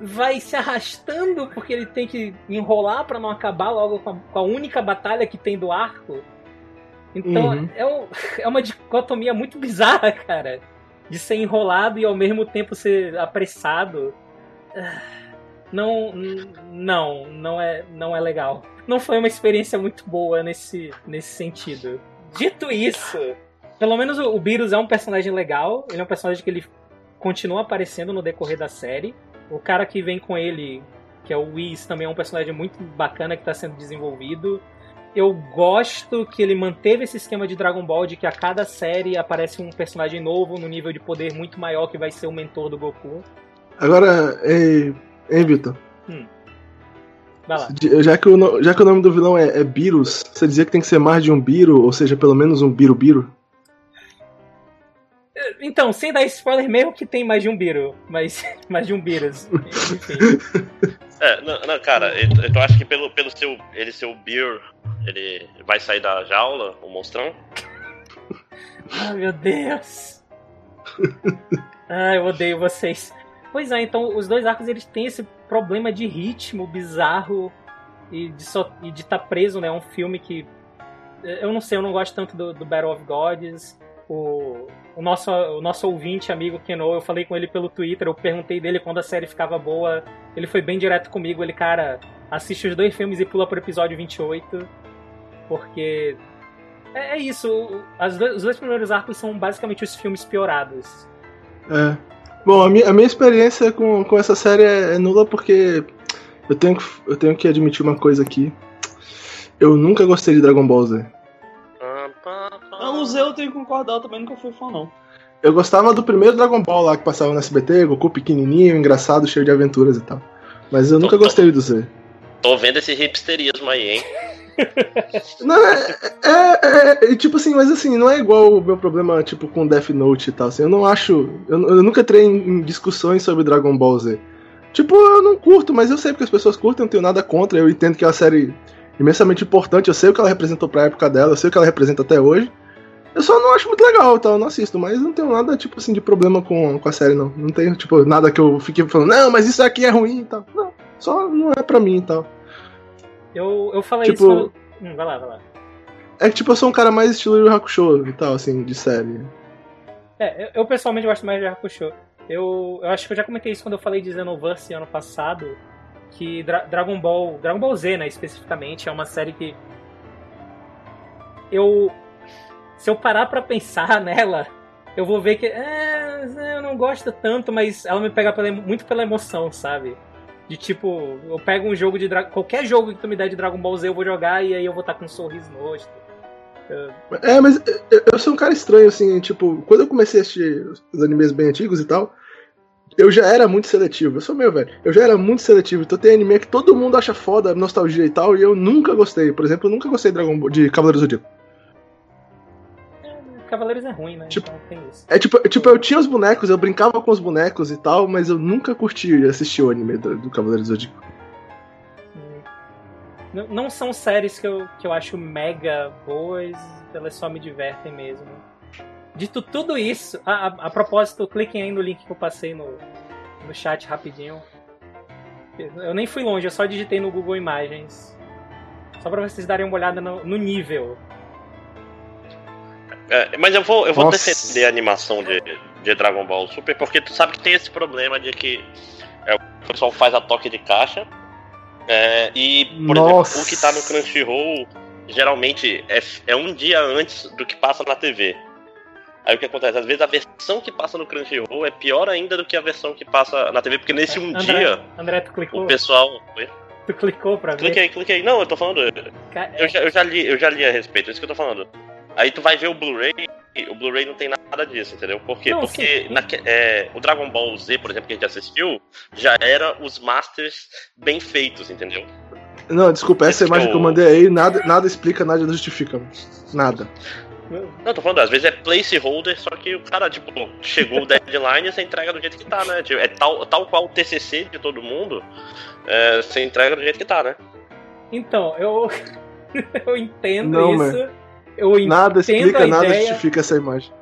vai se arrastando porque ele tem que enrolar para não acabar logo com a, com a, única batalha que tem do arco. Então uhum. é, um, é uma dicotomia muito bizarra, cara. De ser enrolado e ao mesmo tempo ser apressado. Não, não, não é, não é legal. Não foi uma experiência muito boa nesse, nesse sentido. Dito isso, pelo menos o, o Beerus é um personagem legal. Ele é um personagem que ele continua aparecendo no decorrer da série. O cara que vem com ele, que é o Whis, também é um personagem muito bacana que está sendo desenvolvido. Eu gosto que ele manteve esse esquema de Dragon Ball de que a cada série aparece um personagem novo no nível de poder muito maior que vai ser o mentor do Goku. Agora, ei, ei Vitor. Hum. Já que, o, já que o nome do vilão é, é Beerus, você dizia que tem que ser mais de um Biro, ou seja, pelo menos um Biro-Biro? Então, sem dar spoiler mesmo que tem mais de um Beetle, mas mais de um Beatles. Enfim. É, não, não, cara, eu, eu acho que pelo, pelo seu, ele ser o Beer, ele vai sair da jaula, o monstrão? Ai, meu Deus. Ai, eu odeio vocês. Pois é, então os dois arcos eles têm esse problema de ritmo bizarro e de estar tá preso, né? É um filme que. Eu não sei, eu não gosto tanto do, do Battle of Gods. O, o nosso, o nosso ouvinte, amigo Keno, eu falei com ele pelo Twitter, eu perguntei dele quando a série ficava boa. Ele foi bem direto comigo, ele, cara, assiste os dois filmes e pula pro episódio 28. Porque. É, é isso, as, os dois primeiros arcos são basicamente os filmes piorados. É. Bom, a minha, a minha experiência com, com essa série é, é nula porque eu tenho, eu tenho que admitir uma coisa aqui. Eu nunca gostei de Dragon Ball Z. Não, o Z eu tenho que concordar, eu também nunca fui fã, não. Eu gostava do primeiro Dragon Ball lá que passava no SBT, Goku pequenininho, engraçado, cheio de aventuras e tal. Mas eu nunca tô, gostei do Z. Tô vendo esse hipsterismo aí, hein? não, é, é, é, tipo assim, mas assim, não é igual o meu problema, tipo, com Death Note e tal, assim, eu não acho, eu, eu nunca entrei em, em, discussões sobre Dragon Ball Z. Tipo, eu não curto, mas eu sei porque as pessoas curtem, eu não tenho nada contra, eu entendo que é uma série imensamente importante, eu sei o que ela representou pra época dela, eu sei o que ela representa até hoje, eu só não acho muito legal, tá? Eu não assisto, mas não tenho nada, tipo assim, de problema com, com a série, não. Não tenho, tipo, nada que eu fique falando, não, mas isso aqui é ruim e tal. Não, só não é pra mim e tal. Eu, eu falei tipo, isso. Hum, vai lá, vai lá. É que, tipo, eu sou um cara mais estilo Yu Hakusho e tal, assim, de série. É, eu, eu pessoalmente gosto mais de Hakusho. Eu, eu acho que eu já comentei isso quando eu falei de Xenoverse ano passado, que Dra Dragon Ball, Dragon Ball Z, né, especificamente, é uma série que eu se eu parar para pensar nela, eu vou ver que é, eu não gosto tanto, mas ela me pega pela, muito pela emoção, sabe? De tipo, eu pego um jogo de qualquer jogo que tu me der de Dragon Ball Z, eu vou jogar e aí eu vou estar com um sorriso no rosto. É, mas eu sou um cara estranho, assim, tipo, quando eu comecei a assistir os animes bem antigos e tal, eu já era muito seletivo. Eu sou meu, velho. Eu já era muito seletivo. Então tem anime que todo mundo acha foda, nostalgia e tal, e eu nunca gostei. Por exemplo, eu nunca gostei de Dragon Ball, de Cavaleiros do Zodíaco. Cavaleiros é ruim, né? Tipo, então É tipo, tipo, eu tinha os bonecos, eu brincava com os bonecos e tal, mas eu nunca curti assistir o anime do, do Cavaleiros do Zodíaco. Não, não são séries que eu, que eu acho mega boas, elas só me divertem mesmo. Dito tudo isso, a, a, a propósito, cliquem aí no link que eu passei no, no chat rapidinho. Eu nem fui longe, eu só digitei no Google Imagens. Só pra vocês darem uma olhada no, no nível é, mas eu vou, eu vou defender a animação de, de Dragon Ball Super, porque tu sabe que tem esse problema de que é, o pessoal faz a toque de caixa. É, e, por Nossa. exemplo, o que tá no Crunchyroll geralmente é, é um dia antes do que passa na TV. Aí o que acontece? Às vezes a versão que passa no Crunchyroll é pior ainda do que a versão que passa na TV, porque nesse um André, dia. André, tu clicou? O pessoal. Tu clicou pra ver? Cliquei, cliquei. Não, eu tô falando. Eu já, eu já, li, eu já li a respeito, é isso que eu tô falando. Aí tu vai ver o Blu-ray, o Blu-ray não tem nada disso, entendeu? Por quê? Não, Porque na, é, o Dragon Ball Z, por exemplo, que a gente assistiu, já era os Masters bem feitos, entendeu? Não, desculpa, essa Esse imagem que eu... que eu mandei aí, nada, nada explica, nada justifica. Nada. Não, tô falando, às vezes é placeholder, só que o cara, tipo, chegou o deadline e você entrega do jeito que tá, né? Tipo, é tal, tal qual o TCC de todo mundo, é, você entrega do jeito que tá, né? Então, eu, eu entendo Não, isso. Man eu nada explica, nada ideia. justifica essa imagem.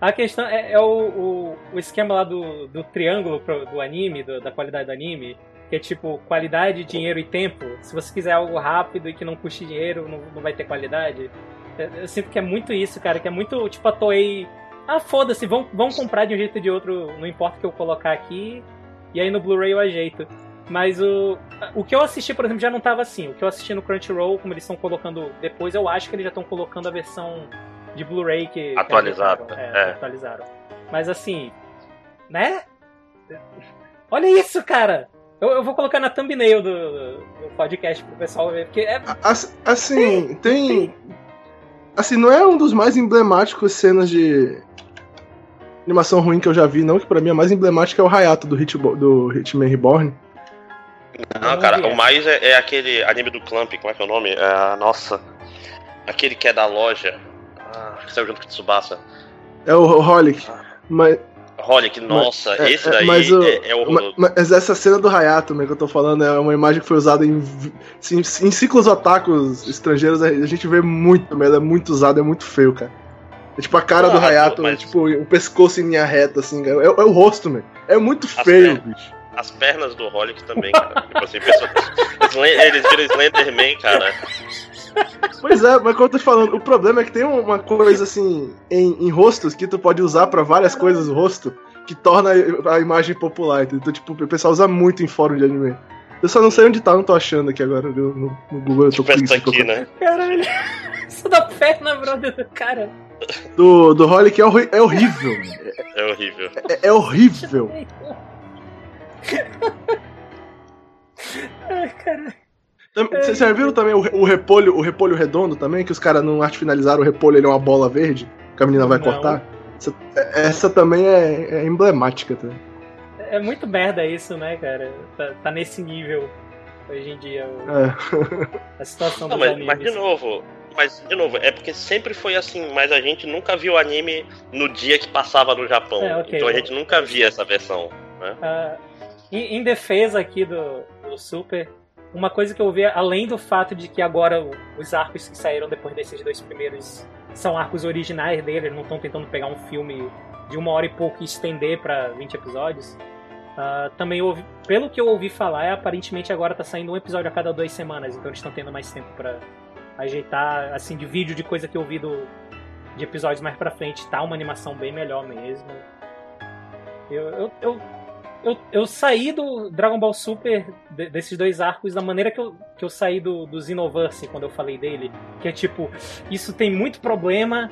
A questão é, é o, o, o, esquema lá do, do triângulo pro, do anime, do, da qualidade do anime, que é tipo qualidade, dinheiro e tempo. Se você quiser algo rápido e que não custe dinheiro, não, não vai ter qualidade. Eu, eu sinto que é muito isso, cara, que é muito tipo a Toei. Ah, foda-se, vão, vão comprar de um jeito ou de outro, não importa o que eu colocar aqui, e aí no Blu-ray eu ajeito. Mas o, o que eu assisti, por exemplo, já não tava assim. O que eu assisti no Crunchyroll, como eles estão colocando depois, eu acho que eles já estão colocando a versão de Blu-ray que. Atualizaram. É, é. atualizaram. Mas assim. Né? Olha isso, cara! Eu, eu vou colocar na thumbnail do, do podcast pro pessoal ver, porque é. Assim, tem. Assim, não é um dos mais emblemáticos cenas de animação ruim que eu já vi, não, que pra mim é mais emblemática é o Hayato do, Hit, do Hitman Reborn. Não, cara, o mais é, é, aquele anime do Clamp, como é que é o nome? É, nossa. Aquele que é da loja. Ah, que saiu junto com o Tsubasa. É o Holic. Ah. Mas. Holic, nossa, mas, é, esse é, daí mas o, é, é horroroso. Mas essa cena do Hayato, né, que eu tô falando, é uma imagem que foi usada em, em, em ciclos otakus estrangeiros, a gente vê muito, mas ela é muito usada, é muito feio, cara. É tipo a cara ah, do Hayato, mas... tipo, o pescoço em linha reta, assim, é, é o rosto, mano. É muito feio, bicho. As pernas do Holic também, cara. tipo assim, pessoa... eles viram Slenderman, cara. Pois é, mas como eu tô falando, o problema é que tem uma coisa assim em, em rostos que tu pode usar para várias coisas o rosto que torna a imagem popular. Então, tipo, o pessoal usa muito em fórum de anime. Eu só não sei onde tá, não tô achando aqui agora no, no Google. Eu tô tipo aqui, né? Caralho, isso da perna, brother, do cara. Do, do Holic é, é horrível. É horrível. É, é horrível. Ai, caralho. Vocês já viram também o, o, repolho, o repolho redondo também? Que os caras não arte finalizaram o repolho, ele é uma bola verde que a menina vai não. cortar? Essa, essa também é, é, emblemática. Tá? É muito merda isso, né, cara? Tá, tá nesse nível hoje em dia o, é. a situação não, dos mas, animes. Mas de novo, mas de novo, é porque sempre foi assim, mas a gente nunca viu anime no dia que passava no Japão. É, okay, então a gente nunca via essa versão. Né? Uh, em, em defesa aqui do, do Super, uma coisa que eu vi, além do fato de que agora os arcos que saíram depois desses dois primeiros são arcos originais dele, não estão tentando pegar um filme de uma hora e pouco e estender para 20 episódios. Uh, também ouvi, pelo que eu ouvi falar, aparentemente agora tá saindo um episódio a cada duas semanas, então eles estão tendo mais tempo para ajeitar, assim, de vídeo de coisa que eu vi do, de episódios mais pra frente tá uma animação bem melhor mesmo. Eu, eu, eu, eu, eu saí do Dragon Ball Super, de, desses dois arcos, da maneira que eu, que eu saí do, do Xenoverse quando eu falei dele. Que é tipo, isso tem muito problema,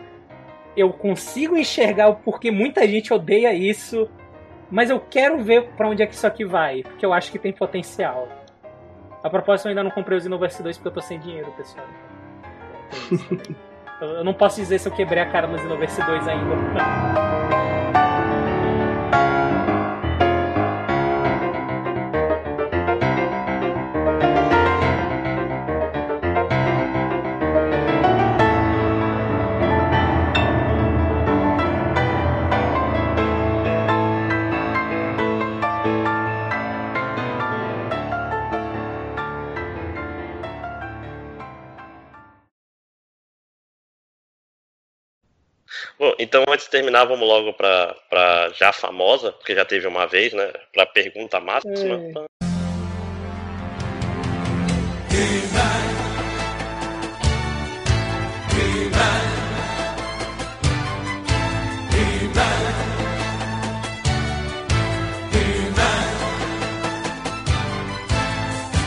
eu consigo enxergar o porquê muita gente odeia isso, mas eu quero ver para onde é que isso aqui vai, porque eu acho que tem potencial. A propósito, eu ainda não comprei o Xenoverse 2 porque eu tô sem dinheiro, pessoal. eu não posso dizer se eu quebrei a cara no Xenoverse 2 ainda. então antes de terminar, vamos logo pra, pra já famosa, porque já teve uma vez, né? Pra pergunta máxima. É.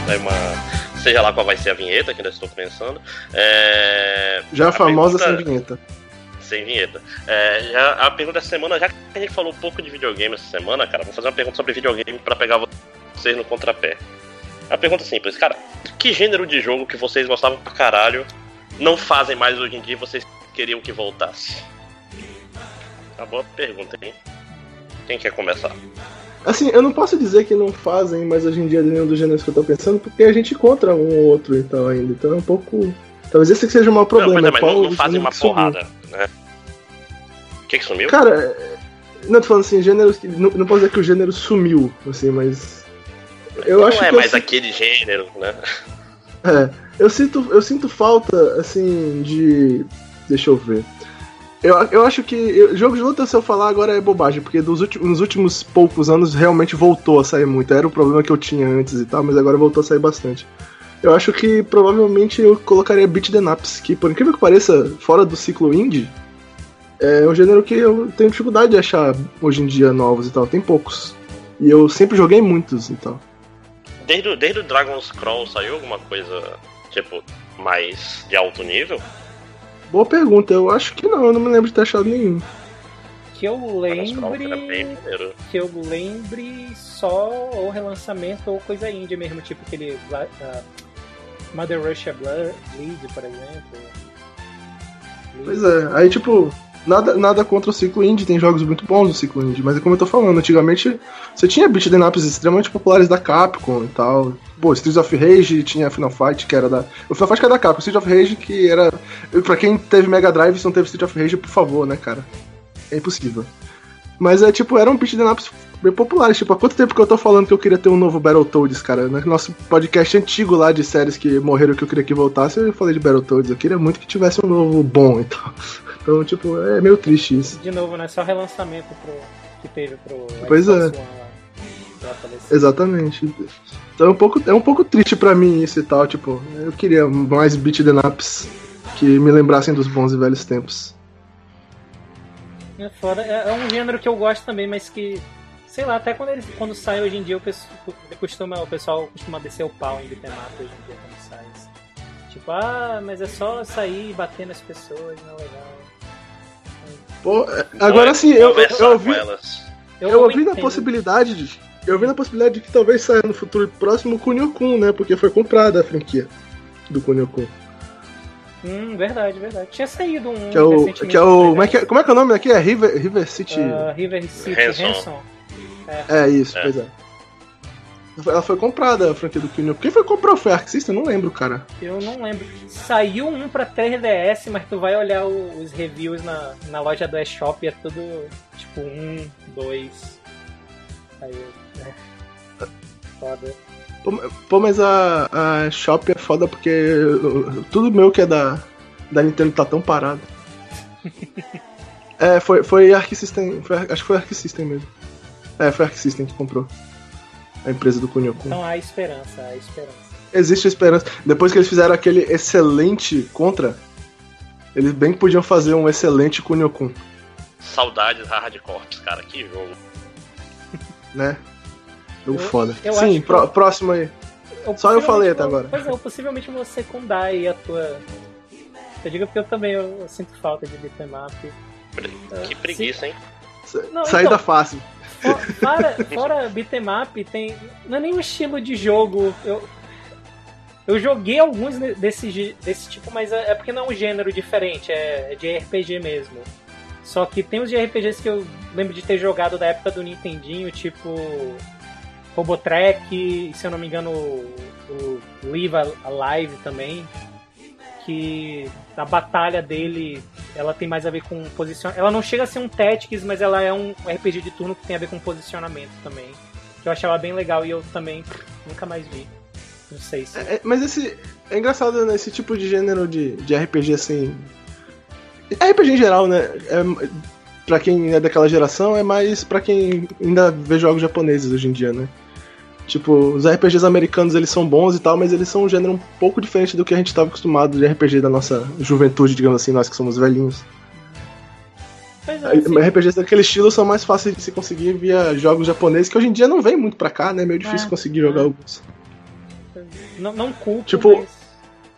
É uma, seja lá qual vai ser a vinheta, que ainda estou pensando. É, Já a famosa pergunta- sem vinheta. Sem vinheta. É, já, a pergunta dessa semana, já que a gente falou um pouco de videogame essa semana, cara, vou fazer uma pergunta sobre videogame pra pegar vocês no contrapé. A pergunta é simples, cara, que gênero de jogo que vocês gostavam pra caralho não fazem mais hoje em dia e vocês queriam que voltasse? Uma boa pergunta, hein? Quem quer começar? Assim, eu não posso dizer que não fazem, mas hoje em dia nenhum dos gêneros que eu tô pensando, porque a gente encontra um ou outro então ainda. Então é um pouco. Talvez esse que seja o maior problema. não, mas, é, mas qual não, não fazem uma sumiu? porrada, né? O que, que sumiu? Cara, é- não tô falando assim, gêneros. Não, não posso dizer que o gênero sumiu, assim, mas. Eu não acho é que. eu mais si- aquele gênero, né? É, eu sinto, eu sinto falta, assim, de. Deixa eu ver. Eu, eu acho que. eu- jogo de luta, se eu falar agora, é bobagem, porque dos últimos, nos últimos poucos anos realmente voltou a sair muito. Era o problema que eu tinha antes e tal, mas agora voltou a sair bastante. Eu acho que provavelmente eu colocaria Beat the Ups, que por incrível que pareça, fora do ciclo indie, é um gênero que eu tenho dificuldade de achar hoje em dia novos e tal. Tem poucos. E eu sempre joguei muitos e tal. Desde, o- desde o Dragon Scroll saiu alguma coisa, tipo, mais de alto nível? Boa pergunta, eu acho que não, eu não me lembro de ter achado nenhum. Que eu lembre. Que eu lembre só ou relançamento ou coisa indie mesmo, tipo aquele ah, Mother Russia Bleed, por exemplo. Pois é, aí tipo, nada, nada contra o ciclo indie, tem jogos muito bons no ciclo indie, mas é como eu tô falando, antigamente você tinha beat the ups extremamente populares da Capcom e tal. Pô, Streets of Rage tinha Final Fight, que era da. O Final Fight que era da Capcom, Streets of Rage que era. Pra quem teve Mega Drive e não teve Street of Rage, por favor, né, cara? É impossível. Mas é tipo, eram beat the ups bem populares. Tipo, há quanto tempo que eu tô falando que eu queria ter um novo Battletoads, cara? No nosso podcast antigo lá de séries que morreram que eu queria que voltasse, eu falei de Battletoads. Eu queria muito que tivesse um novo bom e tal. Então, tipo, é meio triste isso. De novo, né? Só relançamento pro, que teve pro Pois é. Exatamente. Então é um pouco, é um pouco triste pra mim isso e tal. Tipo, eu queria mais beat the ups que me lembrassem dos bons e velhos tempos. É, foda. É, é um gênero que eu gosto também, mas que. Sei lá, até quando, ele, quando sai hoje em dia, o pessoal, costuma, o pessoal costuma descer o pau em up hoje em dia quando sai. assim. Tipo, ah, mas é só sair e bater nas pessoas, não é legal. Pô, é, agora sim, eu, eu, eu ouvi, elas. eu ouvi da possibilidade de. Eu ouvi da possibilidade de que talvez saia no futuro próximo o Kunio-kun, né? Porque foi comprada a franquia do Kunio-kun. Hum, verdade, verdade. Tinha saído um. Que é o. Que é o como, é que é, como é que é o nome daqui? É River, River City. Ah, River City Hanson. Hanson. É isso, É. pois é. Ela foi comprada, a franquia do Kunio. Quem foi que comprou? Foi a Arc System? Eu não lembro, cara. Eu não lembro. Saiu um pra 3DS, mas tu vai olhar o- os reviews na, na loja do eShop e é tudo tipo um, dois. Aí, né? Foda. Pô, mas a, a Shop é foda porque tudo meu que é da, da Nintendo tá tão parado. é, foi, foi Arc System. foi- acho que foi Arc System mesmo. É, foi Arc System que comprou. A empresa do Kunio-kun. Então há esperança, há esperança. Existe esperança. Depois que eles fizeram aquele excelente Contra, Eles bem podiam fazer um excelente Kunio-kun, Saudades hardcore, cara, que jogo. né? Jogo Eu- foda. eu Sim, pró- próximo aí. Só eu falei até agora. Pois é, eu possivelmente vou secundar aí a tua. Eu digo porque eu também eu, eu sinto falta de beat'em up. Que preguiça, hein? Não, Saída então- fácil. For- Fora, up, tem. Não é nem um estilo de jogo. Eu, eu joguei alguns de- desse, desse tipo, mas é é porque não é um gênero diferente, é, é de RPG mesmo. Só que tem uns de RPGs que eu lembro de ter jogado da época do Nintendinho, tipo. Robotrek, se eu não me engano, o Live Alive também. Que a batalha dele ela tem mais a ver com posicionamento. Ela não chega a ser um Tactics, mas ela é um RPG de turno que tem a ver com posicionamento também. Que eu achava bem legal e eu também nunca mais vi. Não sei se. É, mas esse. É engraçado, né? Esse tipo de gênero de, de RPG assim. RPG em geral, né? É, pra quem é daquela geração, é mais pra quem ainda vê jogos japoneses hoje em dia, né? Tipo, os RPGs americanos eles são bons e tal, mas eles são um gênero um pouco diferente do que a gente estava acostumado de RPG da nossa juventude, digamos assim, nós que somos velhinhos. É, RPGs daquele estilo são mais fáceis de se conseguir via jogos japoneses, que hoje em dia não vem muito pra cá, né? É meio difícil É, conseguir jogar é. alguns. não, não culpo, Tipo, mas.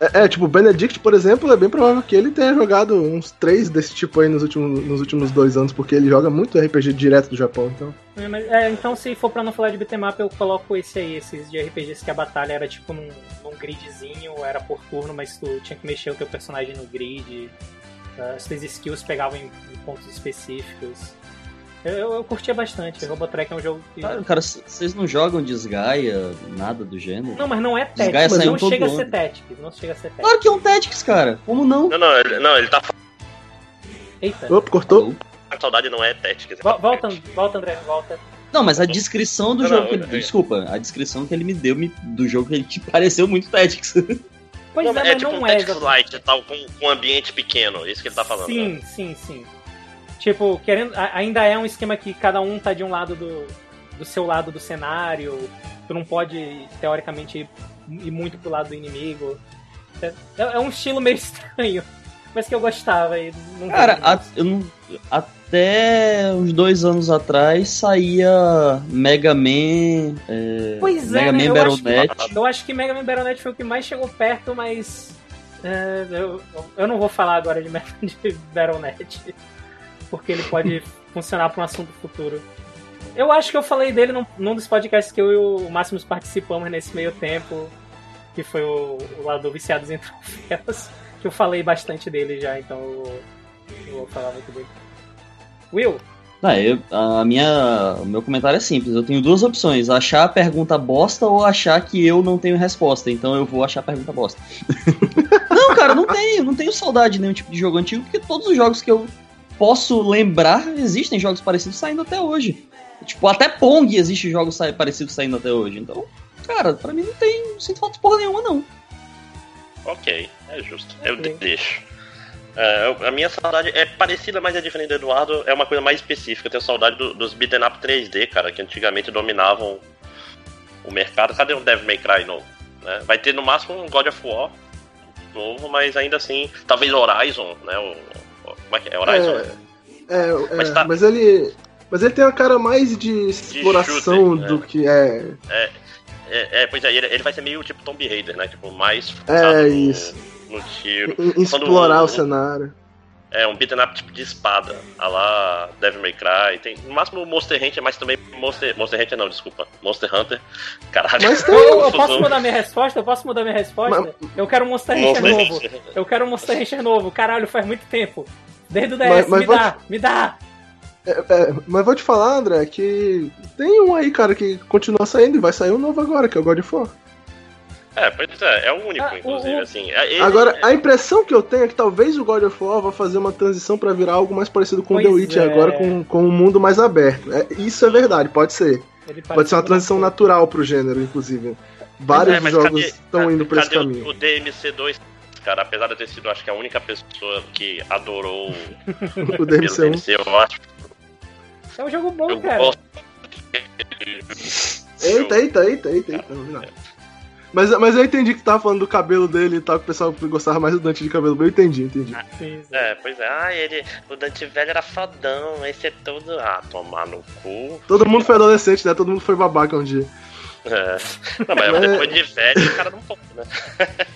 É, é, tipo, o Benedict, por exemplo, é bem provável que ele tenha jogado uns três desse tipo aí nos últimos, nos últimos dois anos, porque ele joga muito RPG direto do Japão, então. É, mas- é, então, se for pra não falar de beat'em up, eu coloco esse aí, esses de RPGs que a batalha era tipo num, num gridzinho, era por turno, mas tu tinha que mexer o teu personagem no grid. ah, As tuas skills pegavam em, em pontos específicos. Eu, eu, curtia bastante. Robotrek é um jogo que. Cara, vocês não jogam Desgaia, nada do gênero? Não, mas não é Desgaia Tactics, saiu não todo chega a ano. ser Tactics, não chega a ser Tactics. Claro que é um Tactics, cara. Como não? Não, não, ele, não, ele tá Eita. Opa, cortou? com saudade, não é Tactics. é Vo- Volta, Tactics. volta, André, volta. Não, mas a descrição do Não, jogo. não, que ele- é- Desculpa, a descrição que ele me deu me- do jogo que ele te pareceu muito Tactics. Pois Não, é, é mas tipo não um é. Tactics. Light, tal, com, com um ambiente pequeno, isso que ele tá falando. né? Sim, sim, sim. Tipo, querendo, ainda é um esquema que cada um tá de um lado do, do seu lado do cenário. Tu não pode, teoricamente, ir, ir muito pro lado do inimigo. É, é um estilo meio estranho, mas que eu gostava. E não Cara, a- eu não- até uns dois anos atrás saía Mega Man. é, Pois é, Mega né? Man Eu acho, que, eu acho que Mega Man Baronet foi o que mais chegou perto, mas. é, eu, eu não vou falar agora de de Baronet. Porque ele pode funcionar para um assunto futuro. Eu acho que eu falei dele num, num dos podcasts que eu e o Máximos participamos nesse meio tempo, que foi o, o lado do Viciados em Troféus, que eu falei bastante dele já, então eu, eu vou falar muito dele. Will, Ah, eu- a minha, o meu comentário é simples. Eu tenho duas opções: achar a pergunta bosta ou achar que eu não tenho resposta. Então eu vou achar a pergunta bosta. não, cara, não tenho, não tenho saudade de nenhum tipo de jogo antigo, porque todos os jogos que eu posso lembrar existem jogos parecidos saindo até hoje. Tipo, até Pong existe jogos sa- parecidos saindo até hoje. Então, cara, pra mim não tem. Não sinto falta de porra nenhuma, não. Ok, é justo. Eu Ok. deixo. É, eu- a minha saudade é parecida, mas é diferente do Eduardo. É uma coisa mais específica. Eu tenho saudade do- dos beat'em up 3D, cara, que antigamente dominavam o mercado. Cadê um Devil May Cry novo? né? Vai ter no máximo um God of War novo, mas ainda assim, talvez Horizon, né? O- como é que é? Horizon? É, é, é, Mas tá- mas ele. Mas ele tem uma cara mais de exploração shooter, do né? que é. É, é, pois é, ele, ele vai ser meio tipo Tomb Raider, né? Tipo, mais É, focado no, isso. no tiro. em- em explorar o- o cenário. É, um beat'em up tipo de espada, a lá Devil May Cry. Tem, no máximo Monster Hunter, mas também Monster, Monster Hunter não, desculpa. Monster Hunter. Caralho. Mas tem- eu, eu posso mudar minha resposta? Eu posso mudar minha resposta? Eu quero um Monster Hunter novo. Hunter. Eu quero um Monster Hunter novo. Caralho, faz muito tempo. Desde o DS, Mas- mas me vou dá, me dá. É, mas vou te falar, André, que tem um aí, cara, que continua saindo e vai sair um novo agora, que é o God of War. É, pois é, é o único, o- inclusive, o- assim. É, ele- Agora, a impressão que eu tenho é que talvez o God of War vá fazer uma transição pra virar algo mais parecido com o Pois The Witcher é. agora, com, com um mundo mais aberto. É, isso é verdade, pode ser. Pode ser uma muito transição bom. natural pro gênero, inclusive. Vários É, jogos cadê- estão cadê- indo por esse cadê o- caminho. O DMC2, cara, apesar de eu ter sido, acho que a única pessoa que adorou O DMC1. DMC, eu acho. É um jogo bom, Eu cara. gosto. Eita, eita, eita, eita, eita. Não, não. Mas, mas eu entendi que tava falando do cabelo dele e tal, que o pessoal gostava mais do Dante de cabelo. Eu entendi, entendi. Sim. É, pois é. Ah, ele. O Dante velho era fodão, esse é todo. Ah, tomar no cu. Todo mundo foi adolescente, né? Todo mundo foi babaca um dia. É. Não, mas É. depois de velho, o cara não pode, né?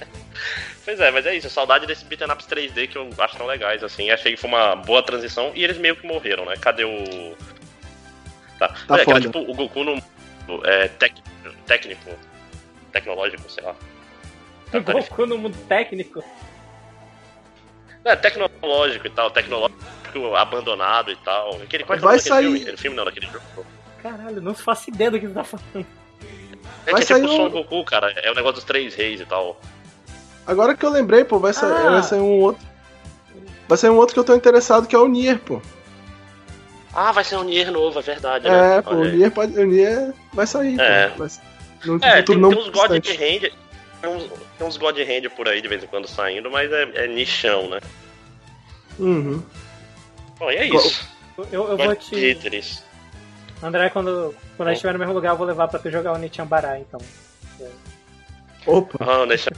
Pois é, mas é isso, saudade desse beat'em ups 3D que eu acho tão legais, assim. Achei que foi uma boa transição e eles meio que morreram, né? Cadê o. Tá, Tá é, que era tipo o Goku no. É, tec, técnico. Tecnológico, sei lá. Difícil. Goku no mundo técnico. É, tecnológico e tal, tecnológico abandonado e tal. Aquele, qual é que é Vai sair- filme? Aquele filme não, daquele jogo. Caralho, não faço ideia do que você tá falando. É Vai que é tipo sair o Son um- Goku, cara. É o negócio dos três reis e tal. Agora que eu lembrei, pô, vai sair, Ah. vai sair um outro. Vai sair um outro que eu tô interessado, que é o Nier, pô. Ah, vai ser um Nier novo, é verdade, né? É, pô, o. Nier, pode, o Nier vai sair, É. pô. Vai, É, futuro tem, não tem uns God. Hand. Tem uns, tem uns God Hand por aí de vez em quando saindo, mas é, é nichão, né? Uhum. Bom, e é isso. Eu, eu vou te. André, quando, quando a gente estiver no mesmo lugar, eu vou levar pra tu jogar o Nichan Bará, então. Opa. Ah, deixa.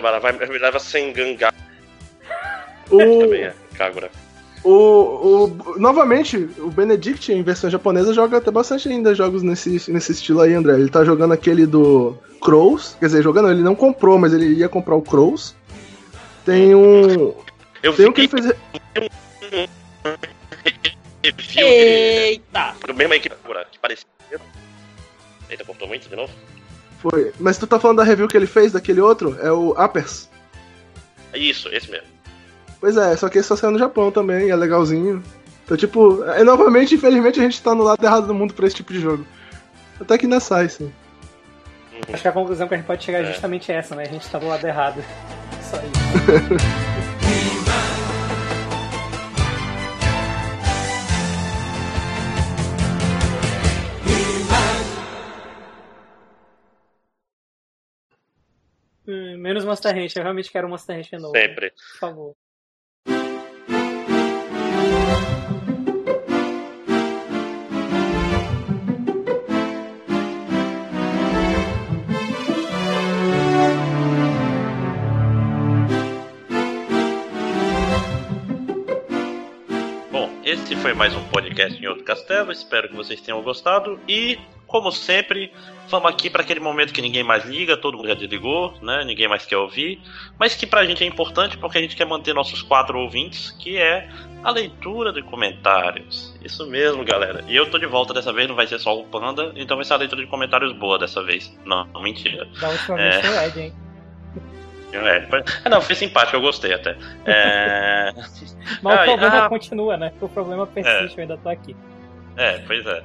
Vai, me leva sem gangar O, também, é. Kagura. O, o, novamente, o Benedict, em versão japonesa, joga até bastante ainda jogos nesse, nesse estilo aí, André. Ele tá jogando aquele do Crows. Quer dizer, jogando, ele não comprou, mas ele ia comprar o Crows. Tem um. Eu Tem um que ele fez. review Eita! do mesma equipe Kagura, que parecia. Eita, cortou muito de novo? Foi. Mas tu tá falando da review que ele fez daquele outro? É o Appers. Isso, esse mesmo. Pois é, só que esse só saiu no Japão também, é legalzinho. Então, tipo, é, novamente, infelizmente, a gente tá no lado errado do mundo pra esse tipo de jogo. Até que ainda sai, sim. Acho que a conclusão que a gente pode chegar é É. justamente essa, né? A gente tá do lado errado. Só isso. Hum, Menos Monster Ranch, eu realmente quero Monster de novo. Sempre. Por favor. Foi mais um podcast em outro castelo. Espero que vocês tenham gostado. E, como sempre, vamos aqui para aquele momento que ninguém mais liga, todo mundo já desligou, né? Ninguém mais quer ouvir. Mas que pra gente é importante porque a gente quer manter nossos quatro ouvintes, que é a leitura de comentários. Isso mesmo, galera. E eu tô de volta dessa vez, não vai ser só o Panda, então vai ser a leitura de comentários boa dessa vez. Não, não mentira. Da última É. vez foi o Ed, hein? É, ah, não, foi simpático, eu gostei até. É. Mas o Ah, problema ah. continua, né? O problema persiste, eu ainda tô aqui. É, pois é.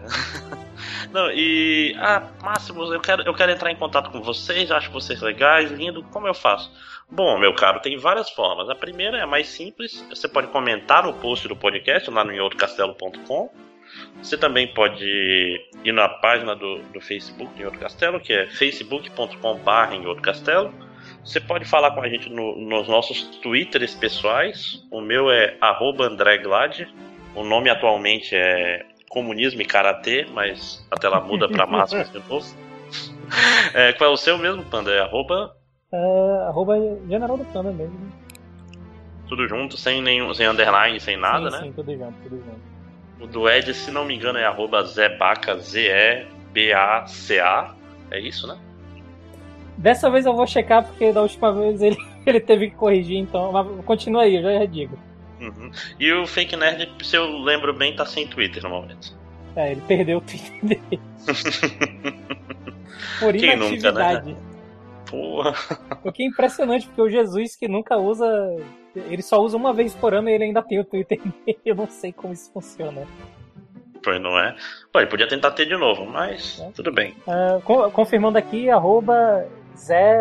Não, e. Ah, Máximos, eu quero, eu quero entrar em contato com vocês, acho vocês legais, lindo. Como eu faço? Bom, meu caro, tem várias formas. A primeira é a mais simples. Você pode comentar no post do podcast lá no inoutrocastelo.com. Você também pode ir na página do, do Facebook do Em Outro Castelo, que é facebook.com.br Outro Castelo. Você pode falar com a gente no- nos nossos twitters pessoais. O meu é arroba André Glad. O nome atualmente é Comunismo e Karatê, mas até lá muda pra Máximos de novo. É, qual é o seu mesmo, Panda? É arroba É, arroba General do Panda mesmo. tudo junto, sem nenhum, sem underline, sem nada, sim, né? Sim, tudo junto, tudo junto. O do Ed, se não me engano, é arroba Zebaca, Z-E-B-A-C-A. É isso, né? Dessa vez eu vou checar porque da última vez ele, ele teve que corrigir, então. Mas continua aí, eu já digo. Uhum. E o Fake Nerd, se eu lembro bem, tá sem Twitter no momento. É, ele perdeu o Twitter dele. Por Quem nunca, inatividade. Porra. O que é impressionante, porque o Jesus que nunca usa. Ele só usa uma vez por ano e ele ainda tem o Twitter dele. Eu não sei como isso funciona. Pois não é. Pô, ele podia tentar ter de novo, mas É. tudo bem. Co- confirmando aqui, arroba Zé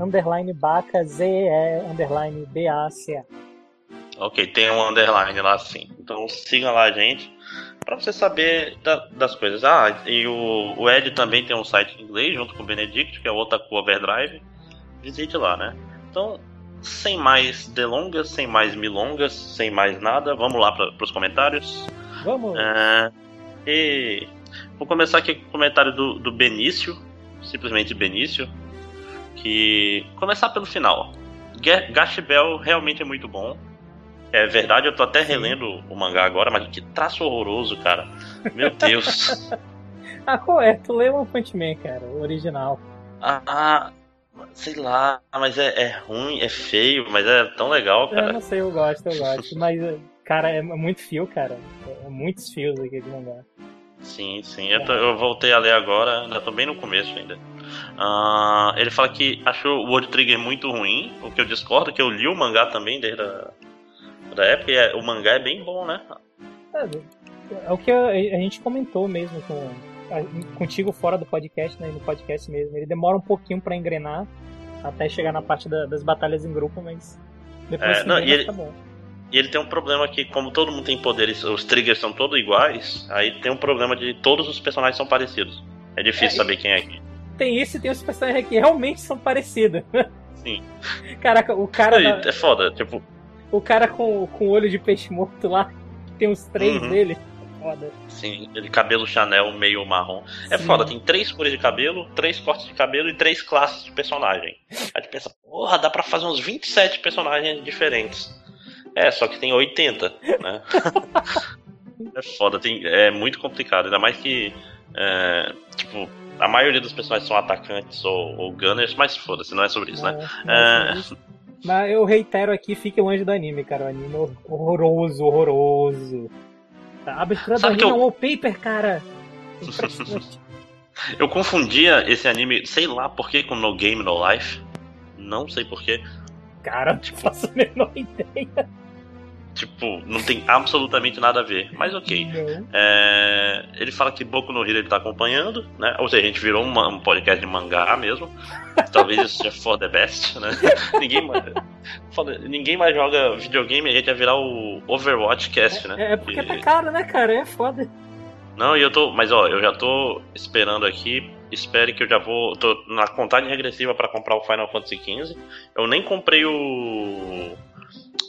underline Baca, Z-E underline B-A-C-A. Ok, tem um underline lá sim. Então siga lá a gente pra você saber da- das coisas. Ah, e o, o Ed também tem um site em inglês junto com o Benedict, que é o Otaku Overdrive. Visite lá, né? Então, sem mais delongas, sem mais milongas, sem mais nada, vamos lá para os comentários. Vamos! É, e vou começar aqui com o comentário do, do Benício, simplesmente Benício, que. Começar pelo final. Ga- Gash Bell realmente é muito bom. É verdade, eu tô até relendo o mangá agora, mas que traço horroroso, cara. Meu Deus. Ah, qual é? Tu lê One Punch Man, cara, o original. Ah, ah, sei lá, mas é, é ruim, é feio, mas é tão legal, Eu cara. não sei, eu gosto, eu gosto. Mas, cara, é muito fio, cara. É muitos fios aquele mangá. Sim, sim. Eu, tô- eu voltei a ler agora, ainda tô bem no começo ainda. Ah, ele fala que achou o World Trigger muito ruim, o que eu discordo, que eu li o mangá também desde a da época, e é- o mangá é bem bom, né? É, é o que a, a gente comentou mesmo com, a- contigo fora do podcast, né? No podcast mesmo. Ele demora um pouquinho pra engrenar até chegar na parte da- das batalhas em grupo, mas depois É, não, engrena, e ele- fica bom. E ele tem um problema que, como todo mundo tem poderes, os triggers são todos iguais, aí tem um problema de todos os personagens são parecidos. É difícil É, saber quem é quem. Tem isso e tem os personagens que realmente são parecidos. Sim. Caraca, o cara, Aí, da- é foda, tipo, o cara com, com olho de peixe morto lá, que tem uns três Uhum. dele. Foda. Sim, ele cabelo Chanel meio marrom. É Sim. foda, tem três cores de cabelo, três cortes de cabelo e três classes de personagem. Aí tu pensa, porra, dá pra fazer uns 27 personagens diferentes. É, só que tem 80, né? é foda, tem, é muito complicado, ainda mais que, é, tipo, a maioria dos personagens são atacantes ou, ou gunners, mas foda-se, não é sobre isso, né? Não, não é sobre isso. Mas eu reitero aqui, fique longe do anime, cara. O anime é horroroso, horroroso. A abertura do Sabe anime que é eu- um wallpaper, cara. Eu confundia esse anime, sei lá por que, com No Game No Life. Não sei porquê. cara, não faço a menor ideia. Tipo, não tem absolutamente nada a ver. Mas ok. É, ele fala que Boku no Hero ele tá acompanhando, né? Ou seja, a gente virou uma- um podcast de mangá mesmo. Talvez isso seja for the best, né? ninguém, mais, ninguém mais joga videogame, a gente vai virar o Overwatch Cast, né? É, é porque E- tá caro, né, cara? É foda. Não, e eu tô. Mas ó, eu já tô esperando aqui. Espere que eu já vou. Tô na contagem regressiva pra comprar o Final Fantasy XV. Eu nem comprei o.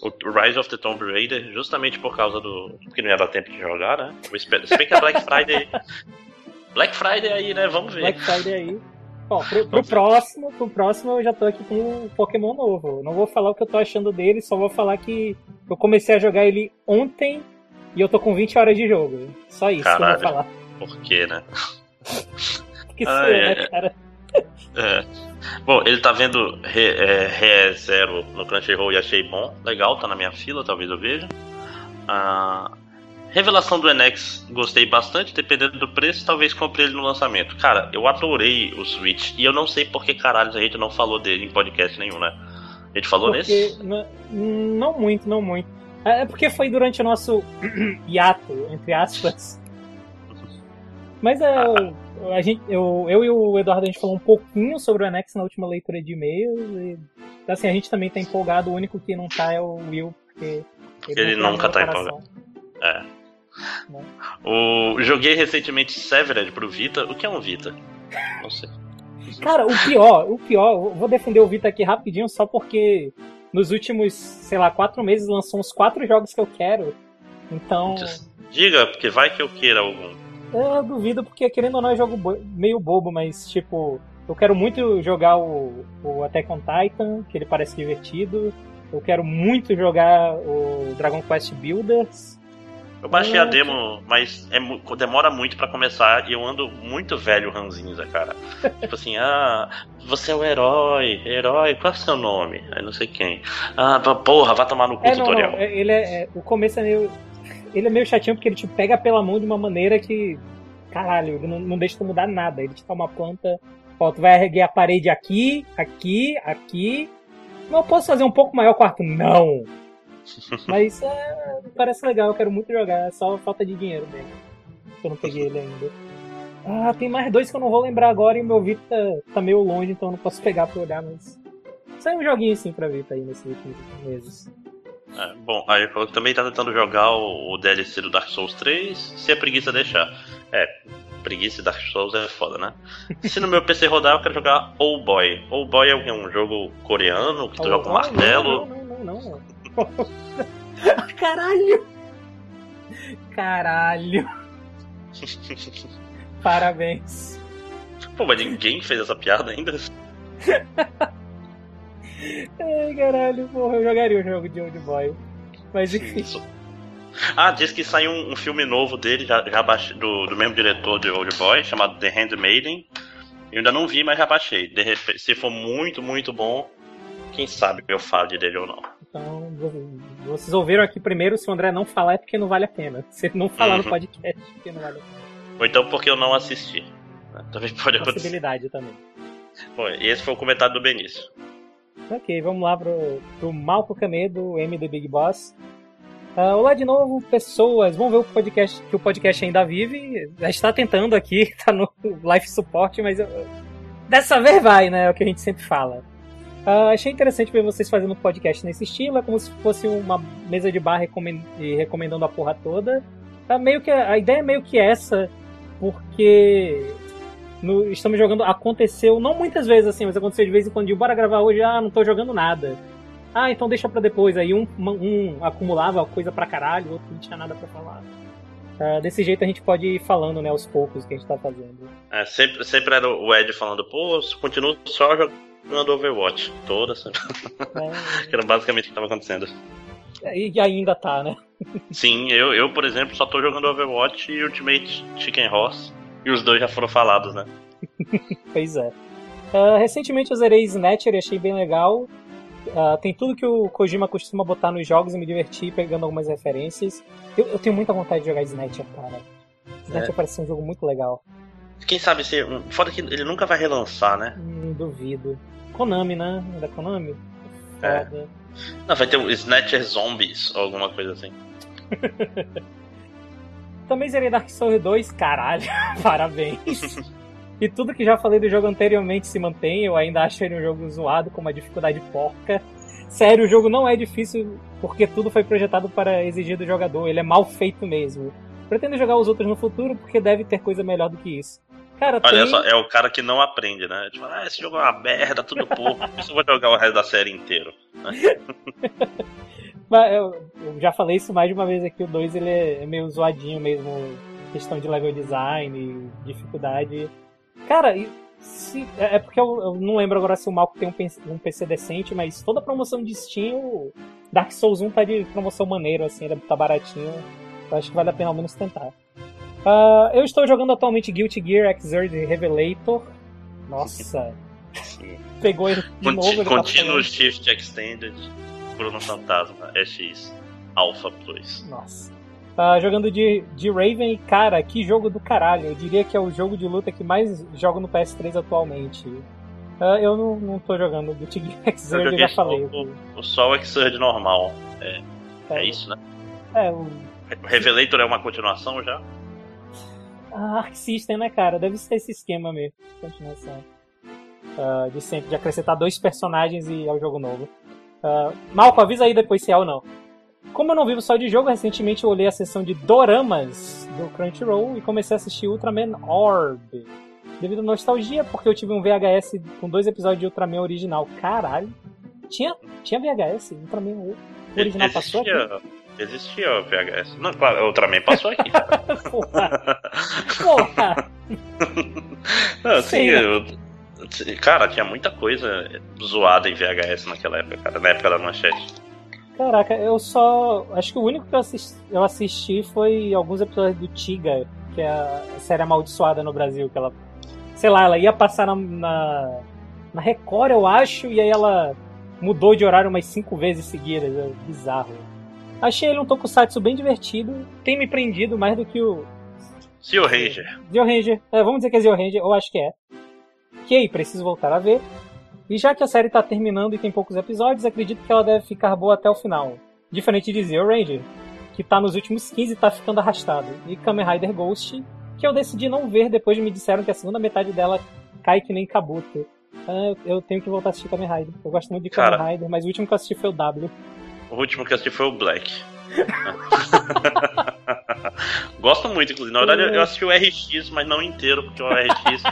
O Rise of the Tomb Raider, justamente por causa do. Porque não ia dar tempo de jogar, né? Se bem que é Black Friday. Black Friday aí, né? Vamos ver. Black Friday aí. Bom, pro, pro próximo, pro próximo eu já tô aqui com um Pokémon novo. Não vou falar o que eu tô achando dele, só vou falar que eu comecei a jogar ele ontem e eu tô com 20 horas de jogo. Só isso que eu Caralho. vou falar. Por quê, né? Que Ah, é, né, cara? É. Bom, ele tá vendo Re, é, Re Zero no Crunchyroll e achei bom. Legal, tá na minha fila, talvez eu veja. Ah, revelação do NX, gostei bastante, dependendo do preço, talvez compre ele no lançamento. Cara, eu adorei o Switch e eu não sei por que caralho a gente não falou dele em podcast nenhum, né? A gente falou Porque nesse? não, não muito, não muito. É é porque foi durante o nosso hiato, entre aspas. Mas é, o- a gente, eu, eu e o Eduardo a gente falou um pouquinho sobre o Annex na última leitura de e-mails. E, assim, a gente também tá empolgado. O único que não tá é o Will, porque Ele não nunca tá no coração. É. O, joguei recentemente Severed pro Vita. O que é um Vita? Não sei. Cara, o pior, o pior, eu vou defender o Vita aqui rapidinho só porque nos últimos, sei lá, quatro meses lançou uns quatro jogos que eu quero. Então. Diga, porque vai que eu queira algum. Eu duvido, porque querendo ou não é jogo bo- meio bobo, mas tipo, eu quero muito jogar o, o Attack on Titan, que ele parece divertido. Eu quero muito jogar o Dragon Quest Builders. Eu baixei a demo, mas é demora muito pra começar e eu ando muito velho ranzinza, cara. tipo assim, ah, você é o herói, herói, qual é o seu nome? Aí não sei quem. Ah, porra, vai tomar no cu É, não, tutorial. não, é- ele é, é- o começo é meio. Ele é meio chatinho porque ele te pega pela mão de uma maneira que. Caralho, ele não, não deixa tu mudar nada. Ele te dá uma planta. Ó, tu vai erguer a parede aqui, aqui, aqui. Não eu posso fazer um pouco maior o quarto? Não! Mas é, parece legal, eu quero muito jogar. É só falta de dinheiro mesmo. Eu não peguei ele ainda. Ah, tem mais dois que eu não vou lembrar agora e meu Vita tá, tá meio longe, então eu não posso pegar pra olhar, mas. Saiu um joguinho assim pra Vita aí nesses últimos meses. É, bom, aí ele falou que também tá tentando jogar o, o DLC do Dark Souls 3, se a preguiça deixar. É, preguiça e Dark Souls é foda, né? Se no meu PC rodar, eu quero jogar Old Boy. Old Boy é um jogo coreano que tu joga com Oh, martelo. Não, não, não. não. Caralho! Caralho! Parabéns. Pô, mas ninguém fez essa piada ainda. Ai, caralho, porra, eu jogaria o jogo de Old Boy. Mas enfim. Isso. Ah, diz que saiu um, um filme novo dele, já, já baixei, do, do mesmo diretor de Old Boy, chamado The Handmaiden. Eu ainda não vi, mas já baixei. De repente, se for muito, muito bom, quem sabe eu falo dele ou não. Então, vocês ouviram aqui primeiro, se o André não falar é porque não vale a pena. Se ele não falar Uhum. no podcast, é porque não vale a pena. Ou então porque eu não assisti. né? Também pode acontecer. Possibilidade também. Bom, e esse foi o comentário do Benício. Ok, vamos lá pro, pro Malco Camedo, M Big Boss. Ah, olá de novo, pessoas. Vamos ver o podcast, que o podcast ainda vive. Já está tentando aqui, tá no live support, mas eu- dessa vez vai, né? É o que a gente sempre fala. Ah, achei interessante ver vocês fazendo podcast nesse estilo, é como se fosse uma mesa de bar recomen- e recomendando a porra toda. Tá meio que a ideia é meio que essa, porque no- estamos jogando. Aconteceu, não muitas vezes assim, mas aconteceu de vez em quando. de, Bora gravar hoje, ah, não tô jogando nada. Ah, então deixa pra depois. Aí um, um acumulava coisa pra caralho, o outro não tinha nada pra falar. Ah, desse jeito a gente pode ir falando, né, aos poucos que a gente tá fazendo. É, sempre, sempre era o Ed falando, pô, continuo só jogando Overwatch. Toda semana. Que era basicamente o que estava acontecendo. É, e ainda tá, né? Sim, eu, eu, por exemplo, só tô jogando Overwatch e Ultimate Chicken Horse. E os dois já foram falados, né? Pois é. Ah, recentemente eu zerei Snatcher e achei bem legal. Ah, tem tudo que o Kojima costuma botar nos jogos e me divertir pegando algumas referências. Eu, eu tenho muita vontade de jogar Snatcher, cara. Snatcher parece ser um jogo muito legal. Quem sabe se. Foda que ele nunca vai relançar, né? Hum, duvido. Konami, né? É da Konami? É. Foda. Não, vai ter um Snatcher Zombies ou alguma coisa assim. Também zerei Dark Souls 2, caralho, parabéns. e tudo que já falei do jogo anteriormente se mantém, eu ainda acho ele um jogo zoado com uma dificuldade porca. Sério, o jogo não é difícil porque tudo foi projetado para exigir do jogador, ele é mal feito mesmo. Pretendo jogar os outros no futuro porque deve ter coisa melhor do que isso. Cara, Olha tem... só, é o cara que não aprende, né? Tipo, ah, esse jogo é uma merda, tudo pouco. Por isso eu vou jogar o resto da série inteiro. Mas eu, eu já falei isso mais de uma vez aqui, o 2 ele é, meio zoadinho mesmo, questão de level design, dificuldade. Cara, se- é é porque eu, eu não lembro agora se o Malco tem um, PC um PC decente, mas toda promoção de Steam, Dark Souls 1 tá de promoção maneiro, assim, ele tá baratinho. Eu acho que vale a pena ao menos tentar. Ah, eu estou jogando atualmente Guilty Gear Xrd Revelator. Nossa, pegou ele de Conti novo. Tá Continuous falando. Shift Extended, Bruno Fantasma, SX, Alpha Plus. Nossa. Tá jogando de, de Raven e, cara, que jogo do caralho. Eu diria que é o jogo de luta que mais jogo no PS3 atualmente. Ah, eu não, não tô jogando do Tig Eu Xrd, eu já só falei. o, o Sol Xrd normal. É, Tá, é isso, né? É, o O Revelator é uma continuação já? a Arc System, né, cara? Deve ser esse esquema mesmo. Continuação. Ah, de sempre, de acrescentar dois personagens e é o jogo novo. Ah, Malco, avisa aí depois se é ou não. Como eu não vivo só de jogo, recentemente eu olhei a sessão de Doramas do Crunchyroll e comecei a assistir Ultraman Orb. Devido à nostalgia, porque eu tive um VHS com dois episódios de Ultraman original. Caralho. Tinha, tinha VHS? Ultraman original passou aqui? existia, existia o VHS. Não, claro, Ultraman passou aqui. Porra! Porra! Não, Sim, sim, né? eu- cara, tinha muita coisa zoada em VHS naquela época, cara, na época da manchete. Caraca, eu só. Acho que o único que eu assisti, eu assisti foi alguns episódios do Tiga, que é a série amaldiçoada no Brasil, que ela. Sei lá, ela ia passar na, na, na Record, eu acho, e aí ela mudou de horário umas cinco vezes seguidas. É bizarro. Achei ele um tokusatsu bem divertido, tem me prendido mais do que o. Zio Ranger. Zio Ranger. É, vamos dizer que é Zio Ranger, eu acho que é. Preciso voltar a ver. E já que a série tá terminando e tem poucos episódios, acredito que ela deve ficar boa até o final. Diferente de Zio Ranger, que tá nos últimos 15 e tá ficando arrastado. E Kamen Rider Ghost, que eu decidi não ver depois de me disseram que a segunda metade dela cai que nem Kabuto. Ah, eu tenho que voltar a assistir Kamen Rider. Eu gosto muito de Kamen Cara. Rider, mas o último que eu assisti foi o W. O último que eu assisti foi o Black. Gosto muito, inclusive. Na verdade, eu assisti o RX, mas não inteiro, porque o RX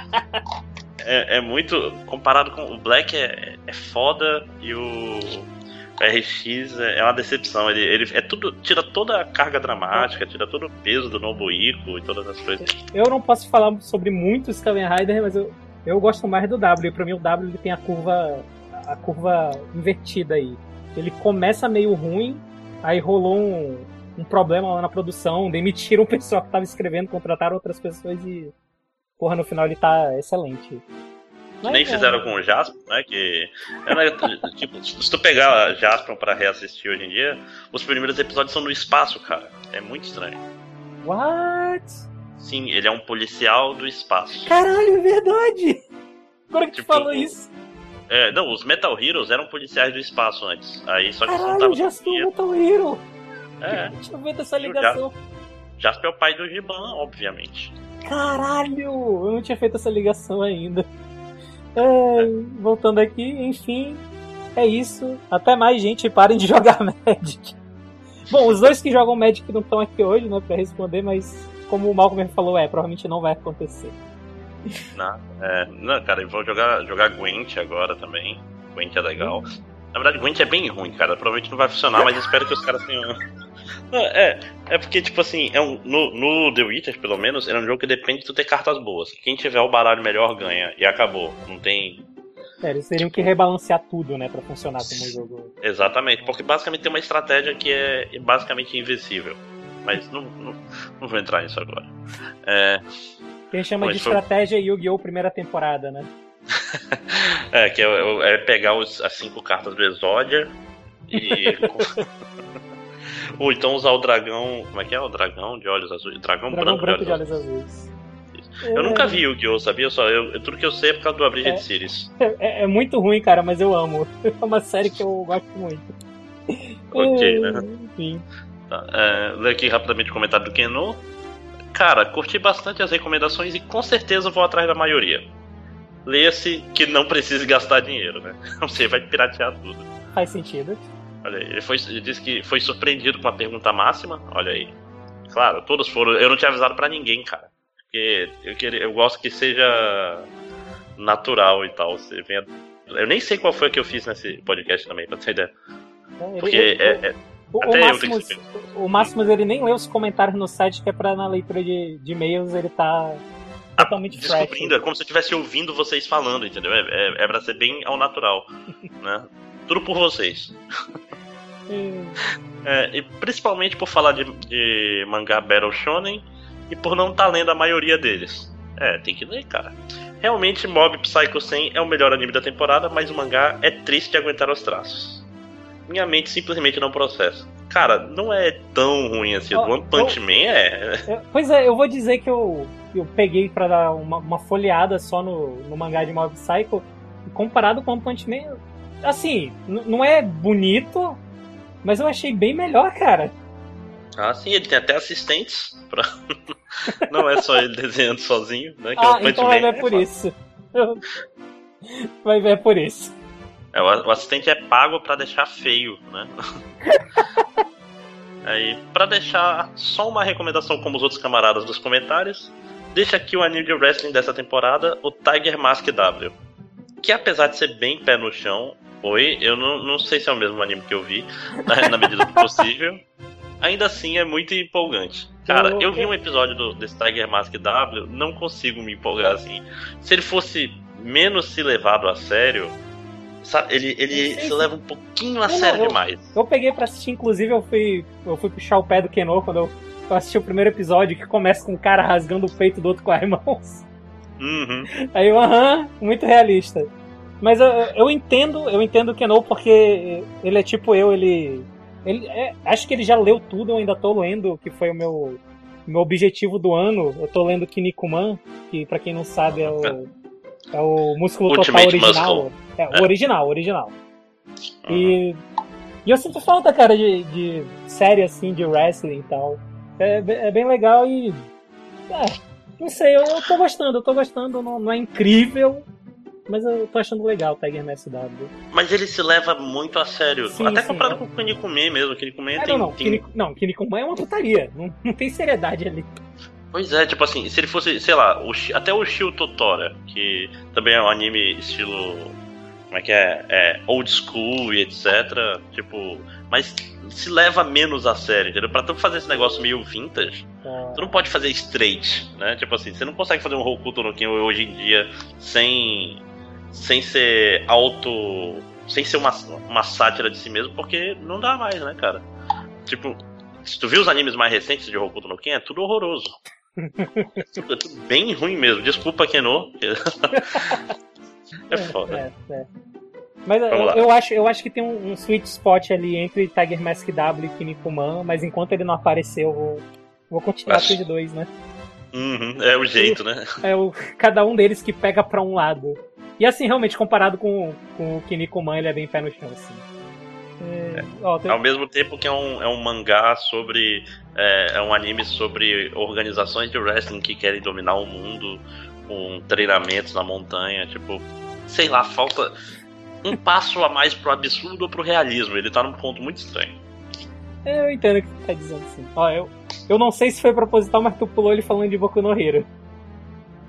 é, é muito. Comparado com o Black, é, é foda e o RX é é uma decepção. Ele, ele é tudo. Tira toda a carga dramática, tira todo o peso do Nobuiko e todas as coisas. Eu não posso falar sobre muitos Kamen Rider, mas eu, Eu gosto mais do W. Pra mim o W ele tem a curva a curva invertida aí. Ele começa meio ruim, aí rolou um, um problema lá na produção, demitiram o pessoal que tava escrevendo, contrataram outras pessoas e. Porra, no final ele tá excelente. Mas, Nem fizeram é... com o Jasper, né? Que. Era, tipo, se tu pegar Jasper pra reassistir hoje em dia, os primeiros episódios são no espaço, cara. É muito estranho. What? Sim, ele é um policial do espaço. Caralho, é verdade! Agora que tipo, tu falou isso. É, não, os Metal Heroes eram policiais do espaço antes. Aí só que Caralho, não Jasper é Metal Hero! É. Deixa eu ver dessa ligação. Jasper é o pai do Giban, obviamente. Caralho! Eu não tinha feito essa ligação ainda. É, voltando aqui, enfim, é isso. Até mais, gente. Parem de jogar Magic. Bom, os dois que jogam Magic não estão aqui hoje, né, pra responder, mas como o Malcolm falou, é, provavelmente não vai acontecer. Não, é, não cara, eu vou jogar, jogar Gwent agora também. Gwent é legal. Na verdade, Gwent é bem ruim, cara. Provavelmente não vai funcionar, mas espero que os caras tenham. É, é porque, tipo assim, é um, no, no The Witcher, pelo menos, era um jogo que depende de tu ter cartas boas. Quem tiver o baralho melhor ganha. E acabou. Não tem. É, eles teriam que rebalancear tudo, né, pra funcionar como um jogo. Exatamente, porque basicamente tem uma estratégia que é basicamente invencível. Mas não, não, não vou entrar nisso agora. É. Que a gente chama de foi... estratégia Yu-Gi-Oh! primeira temporada, né? é, que é, é, pegar os, as cinco cartas do Exódia e. Ou então usar o dragão. Como é que é? O dragão de olhos azuis. Dragão, dragão branco, branco de olhos azuis. Eu é... nunca vi o Yu-Gi-Oh! sabia? Só, eu, tudo que eu sei é por causa do Abridged é, Series. É, é, muito ruim, cara, mas eu amo. É uma série que eu gosto muito. Ok, né? Enfim. Tá, é, ler aqui rapidamente o comentário do Keno. Cara, curti bastante as recomendações e com certeza vou atrás da maioria. Leia-se que não precise gastar dinheiro, né? Você vai piratear tudo. Faz sentido. Olha aí, ele, foi, ele disse que foi surpreendido com a pergunta máxima. Olha aí. Claro, todos foram. Eu não tinha avisado para ninguém, cara. Porque eu, queria, eu gosto que seja natural e tal. Você venha... Eu nem sei qual foi a que eu fiz nesse podcast também, pra ter ideia. É, Porque ele, é, é, o, o, Máximos, o Máximos ele nem lê os comentários no site, que é pra na leitura de, de e-mails ele tá totalmente ah, Descobrindo, fresh. é como se eu estivesse ouvindo vocês falando, entendeu? É, é, é pra ser bem ao natural. né? Tudo por vocês. é, e principalmente por falar de, de mangá Battle Shonen e por não estar tá lendo a maioria deles. É, tem que ler, cara. Realmente, Mob Psycho 100 é o melhor anime da temporada, mas o mangá é triste de aguentar os traços minha mente simplesmente não processa. Cara, não é tão ruim assim. o One Punch eu, Man é. Pois é, eu vou dizer que eu, eu peguei para dar uma, uma, folheada só no, no mangá de Mob Psycho. Comparado com One Punch Man, assim, não é bonito, mas eu achei bem melhor, cara. Ah, sim, ele tem até assistentes. Pra... não é só ele desenhando sozinho, né? Que ah, então vai ver é por isso. Vai ver por isso. É, o assistente é pago para deixar feio, né? Aí, para deixar só uma recomendação como os outros camaradas dos comentários, deixa aqui o anime de wrestling dessa temporada, o Tiger Mask W. Que apesar de ser bem pé no chão, foi, eu não, não sei se é o mesmo anime que eu vi, na, na medida do possível. Ainda assim é muito empolgante. Cara, eu vi um episódio do, desse Tiger Mask W, não consigo me empolgar assim. Se ele fosse menos se levado a sério, Sabe, ele, ele se leva um pouquinho a não, sério eu, demais. Eu peguei pra assistir, inclusive eu fui, eu fui puxar o pé do Keno quando eu, eu assisti o primeiro episódio que começa com um cara rasgando o peito do outro com as mãos. Uhum. Aí eu, aham, muito realista. Mas eu, eu entendo, eu entendo o Keno porque ele é tipo eu, ele. ele é, acho que ele já leu tudo, eu ainda tô lendo, que foi o meu, meu objetivo do ano. Eu tô lendo Kinnikuman, que para quem não sabe é o, é o músculo Ultimate total original. Muscle. É, o original, o original. Uhum. E, e eu sinto falta, cara, de, de série assim, de wrestling e tal. É, é bem legal e. É, não sei, eu, eu tô gostando, eu tô gostando, não, não é incrível, mas eu tô achando legal o Tiger Mask W. Mas ele se leva muito a sério. Sim, Até sim, comparado é. com o Kinnikuman mesmo. Kinnikuman é, tem... Não, não. Tem... não, Kinnikuman é uma putaria. Não, não tem seriedade ali. Pois é, tipo assim, se ele fosse, sei lá, o, até o Shio Totora, que também é um anime estilo como é que é, é old school e etc. Tipo, mas se leva menos a sério, entendeu? Pra tu fazer esse negócio meio vintage, É. tu não pode fazer straight, né? Tipo assim, você não consegue fazer um Hokuto no Ken hoje em dia sem sem ser auto, sem ser uma, uma sátira de si mesmo, porque não dá mais, né, cara? Tipo, se tu viu os animes mais recentes de Hokuto no Ken, é tudo horroroso. é tudo bem ruim mesmo. Desculpa, Keno. é foda. É, é. Mas eu, eu acho, eu acho que tem um, um sweet spot ali entre Tiger Mask W e Kinnikuman, mas enquanto ele não aparecer, eu vou, vou continuar Acho- com os dois, né? Uhum, é o jeito, né? É o, cada um deles que pega pra um lado. E assim, realmente, comparado com, com o Kinnikuman, ele é bem pé no chão, assim. É, ó, tem- Ao mesmo tempo que é um, é um mangá sobre. É, é um anime sobre organizações de wrestling que querem dominar o mundo com treinamentos na montanha. Tipo, sei lá, falta um passo a mais pro absurdo ou pro realismo. Ele tá num ponto muito estranho. é, eu entendo o que tu tá dizendo, assim. Ó, eu, eu não sei se foi proposital, mas tu pulou ele falando de Boku no Hero.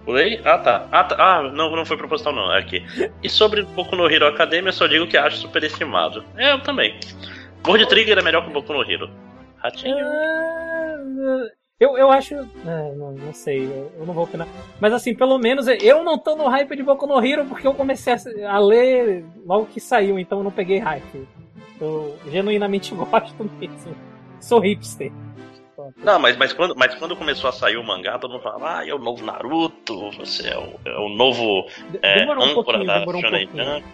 Aí? Ah, tá. Ah, tá. ah não, não foi proposital, não. É aqui. E sobre Boku no Hero Academia, só digo que acho superestimado. É, eu também. World Trigger é melhor que Boku no Hero. Ratinho. Ah, Eu, eu acho. é, não, não sei, eu, eu não vou opinar. Mas assim, pelo menos eu não tô no hype de Boku no Hero porque eu comecei a, a ler logo que saiu, então eu não peguei hype. Eu genuinamente gosto mesmo. Sou hipster. Não, mas, mas, quando, mas quando começou a sair o mangá, todo mundo falava, ah, é o novo Naruto, você é o, é o novo é, demorou um âncora pouquinho, da demorou um Shonen. Jump.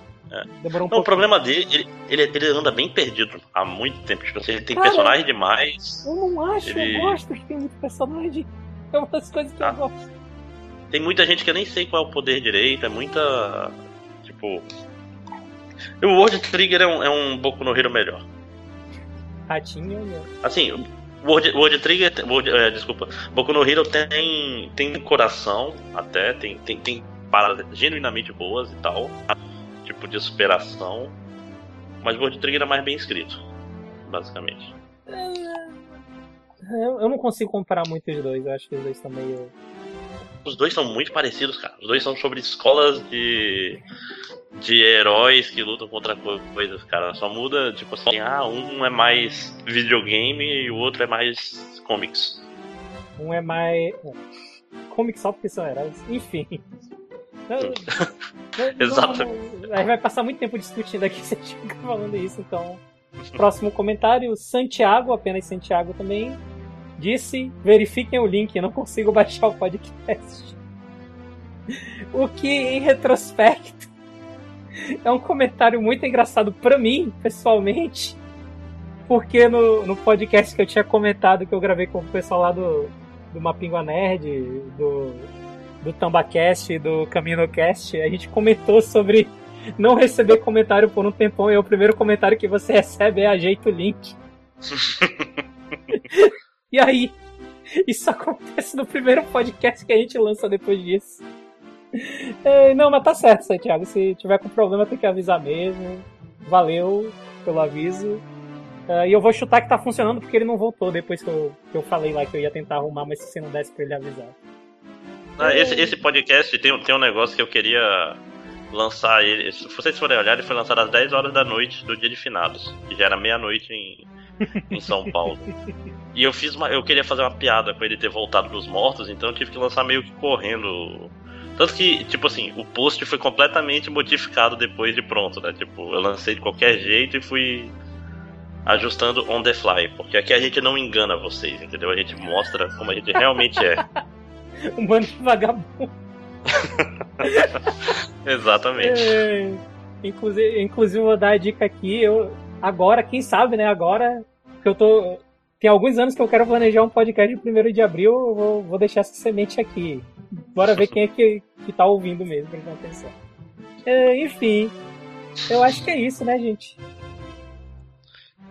Demorou um Não, o problema dele, ele, ele, ele anda bem perdido há muito tempo. Tipo assim, ele tem Cara, personagem demais. Eu não acho, Ele- eu gosto que tem muito personagem. É uma das coisas que Ah. eu gosto. Tem muita gente que eu nem sei qual é o poder direito, é muita. Tipo. O World Trigger é um, é um Boku no Hero melhor. Ratinho, né? Assim, World, World Trigger. World, é, desculpa. Boku no Hero tem, tem coração, até, tem, tem, tem paradas genuinamente boas e tal. Tipo de superação. Mas o World Trigger é mais bem escrito, basicamente. eu, eu não consigo comparar muito os dois, eu acho que os dois estão meio. Os dois são muito parecidos, cara. Os dois são sobre escolas de. De heróis que lutam contra co- coisas, cara. Só muda, tipo assim, ah, um é mais videogame e o outro é mais comics. Um é mais. Comics só porque são heróis. Enfim. Não, não- não- Exatamente. a gente vai passar muito tempo discutindo aqui se a gente ficar falando isso, então. Próximo comentário, Santiago, apenas Santiago também, disse: verifiquem o link, não consigo baixar o podcast. O que, em retrospecto, é um comentário muito engraçado pra mim, pessoalmente, porque no, no podcast que eu tinha comentado que eu gravei com o pessoal lá do, do Mapingua Nerd, do, do Tambacast e do CaminoCast, a gente comentou sobre não receber comentário por um tempão e o primeiro comentário que você recebe é ajeita o link. e aí, isso acontece no primeiro podcast que a gente lança depois disso. É, não, mas tá certo, Santiago. Se tiver com problema, tem que avisar mesmo. Valeu pelo aviso. É, e eu vou chutar que tá funcionando porque ele não voltou depois que eu, que eu falei lá que eu ia tentar arrumar, mas se você não desse pra ele avisar. Ah, esse, esse podcast tem, tem um negócio que eu queria lançar ele. Se vocês forem olhar, ele foi lançado às 10 horas da noite do dia de finados, que já era meia-noite em, em São Paulo. E eu fiz uma, eu queria fazer uma piada com ele ter voltado dos mortos, então eu tive que lançar meio que correndo. Tanto que, tipo assim, o post foi completamente modificado depois de pronto, né? Tipo, eu lancei de qualquer jeito e fui ajustando on the fly, porque aqui a gente não engana vocês, entendeu? A gente mostra como a gente realmente é. Um bando de vagabundo. Exatamente. É, inclusive, inclusive, vou dar a dica aqui. Eu, agora, quem sabe, né? Agora que eu tô. Tem alguns anos que eu quero planejar um podcast de 1 de abril, eu vou, vou deixar essa semente aqui. Bora ver quem é que, que tá ouvindo mesmo, prestando atenção. É, enfim, eu acho que é isso, né, gente?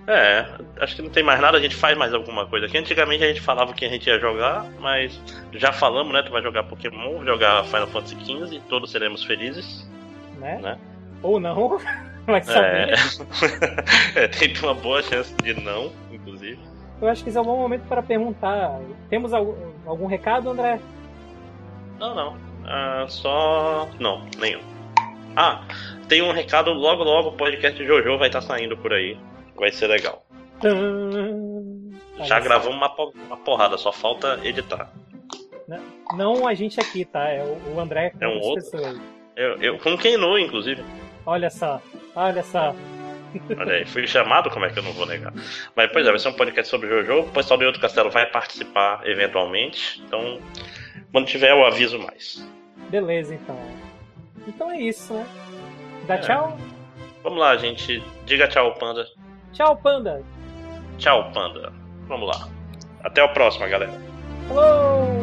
É, acho que não tem mais nada, a gente faz mais alguma coisa aqui. Antigamente a gente falava que a gente ia jogar, mas já falamos, né? Tu vai jogar Pokémon, jogar Final Fantasy XV, todos seremos felizes, Né? né? Ou não, vai saber. É, é, tem uma boa chance de não, inclusive. Eu acho que esse é um bom momento para perguntar. Temos algum, algum recado, André? Não, não. Ah, só. Não, nenhum. Ah, tem um recado logo logo, o podcast Jojo vai estar saindo por aí. Vai ser legal. Já gravamos uma, uma porrada, só falta editar. Não a gente aqui, tá? É o André com é um outro. pessoas. Eu, eu com quem não, inclusive. Olha só, olha só. Olha aí, fui chamado, como é que eu não vou negar? Mas, pois é, vai ser um podcast sobre Jojo. O pessoal do Outro Castelo vai participar eventualmente. Então, quando tiver, eu aviso mais. Beleza, então. Então é isso, né? Dá é. tchau? Vamos lá, gente. Diga tchau, Panda. Tchau, Panda. Tchau, Panda. Vamos lá. Até a próxima, galera. Falou!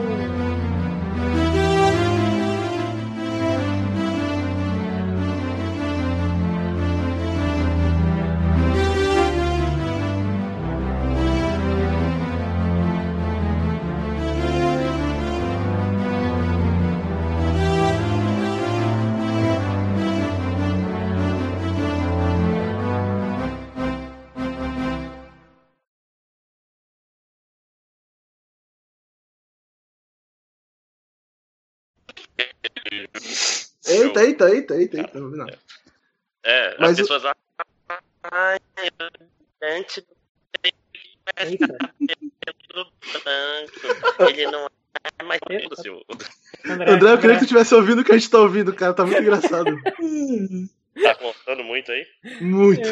Eita, eita, eita, eita, eita, não vi nada. É, Mas as pessoas. O... Ai, antes Ele não é mais Lúcio. André, André, eu queria que tu tivesse ouvindo o que a gente tá ouvindo, cara. Tá muito engraçado. Tá contando muito aí? Muito.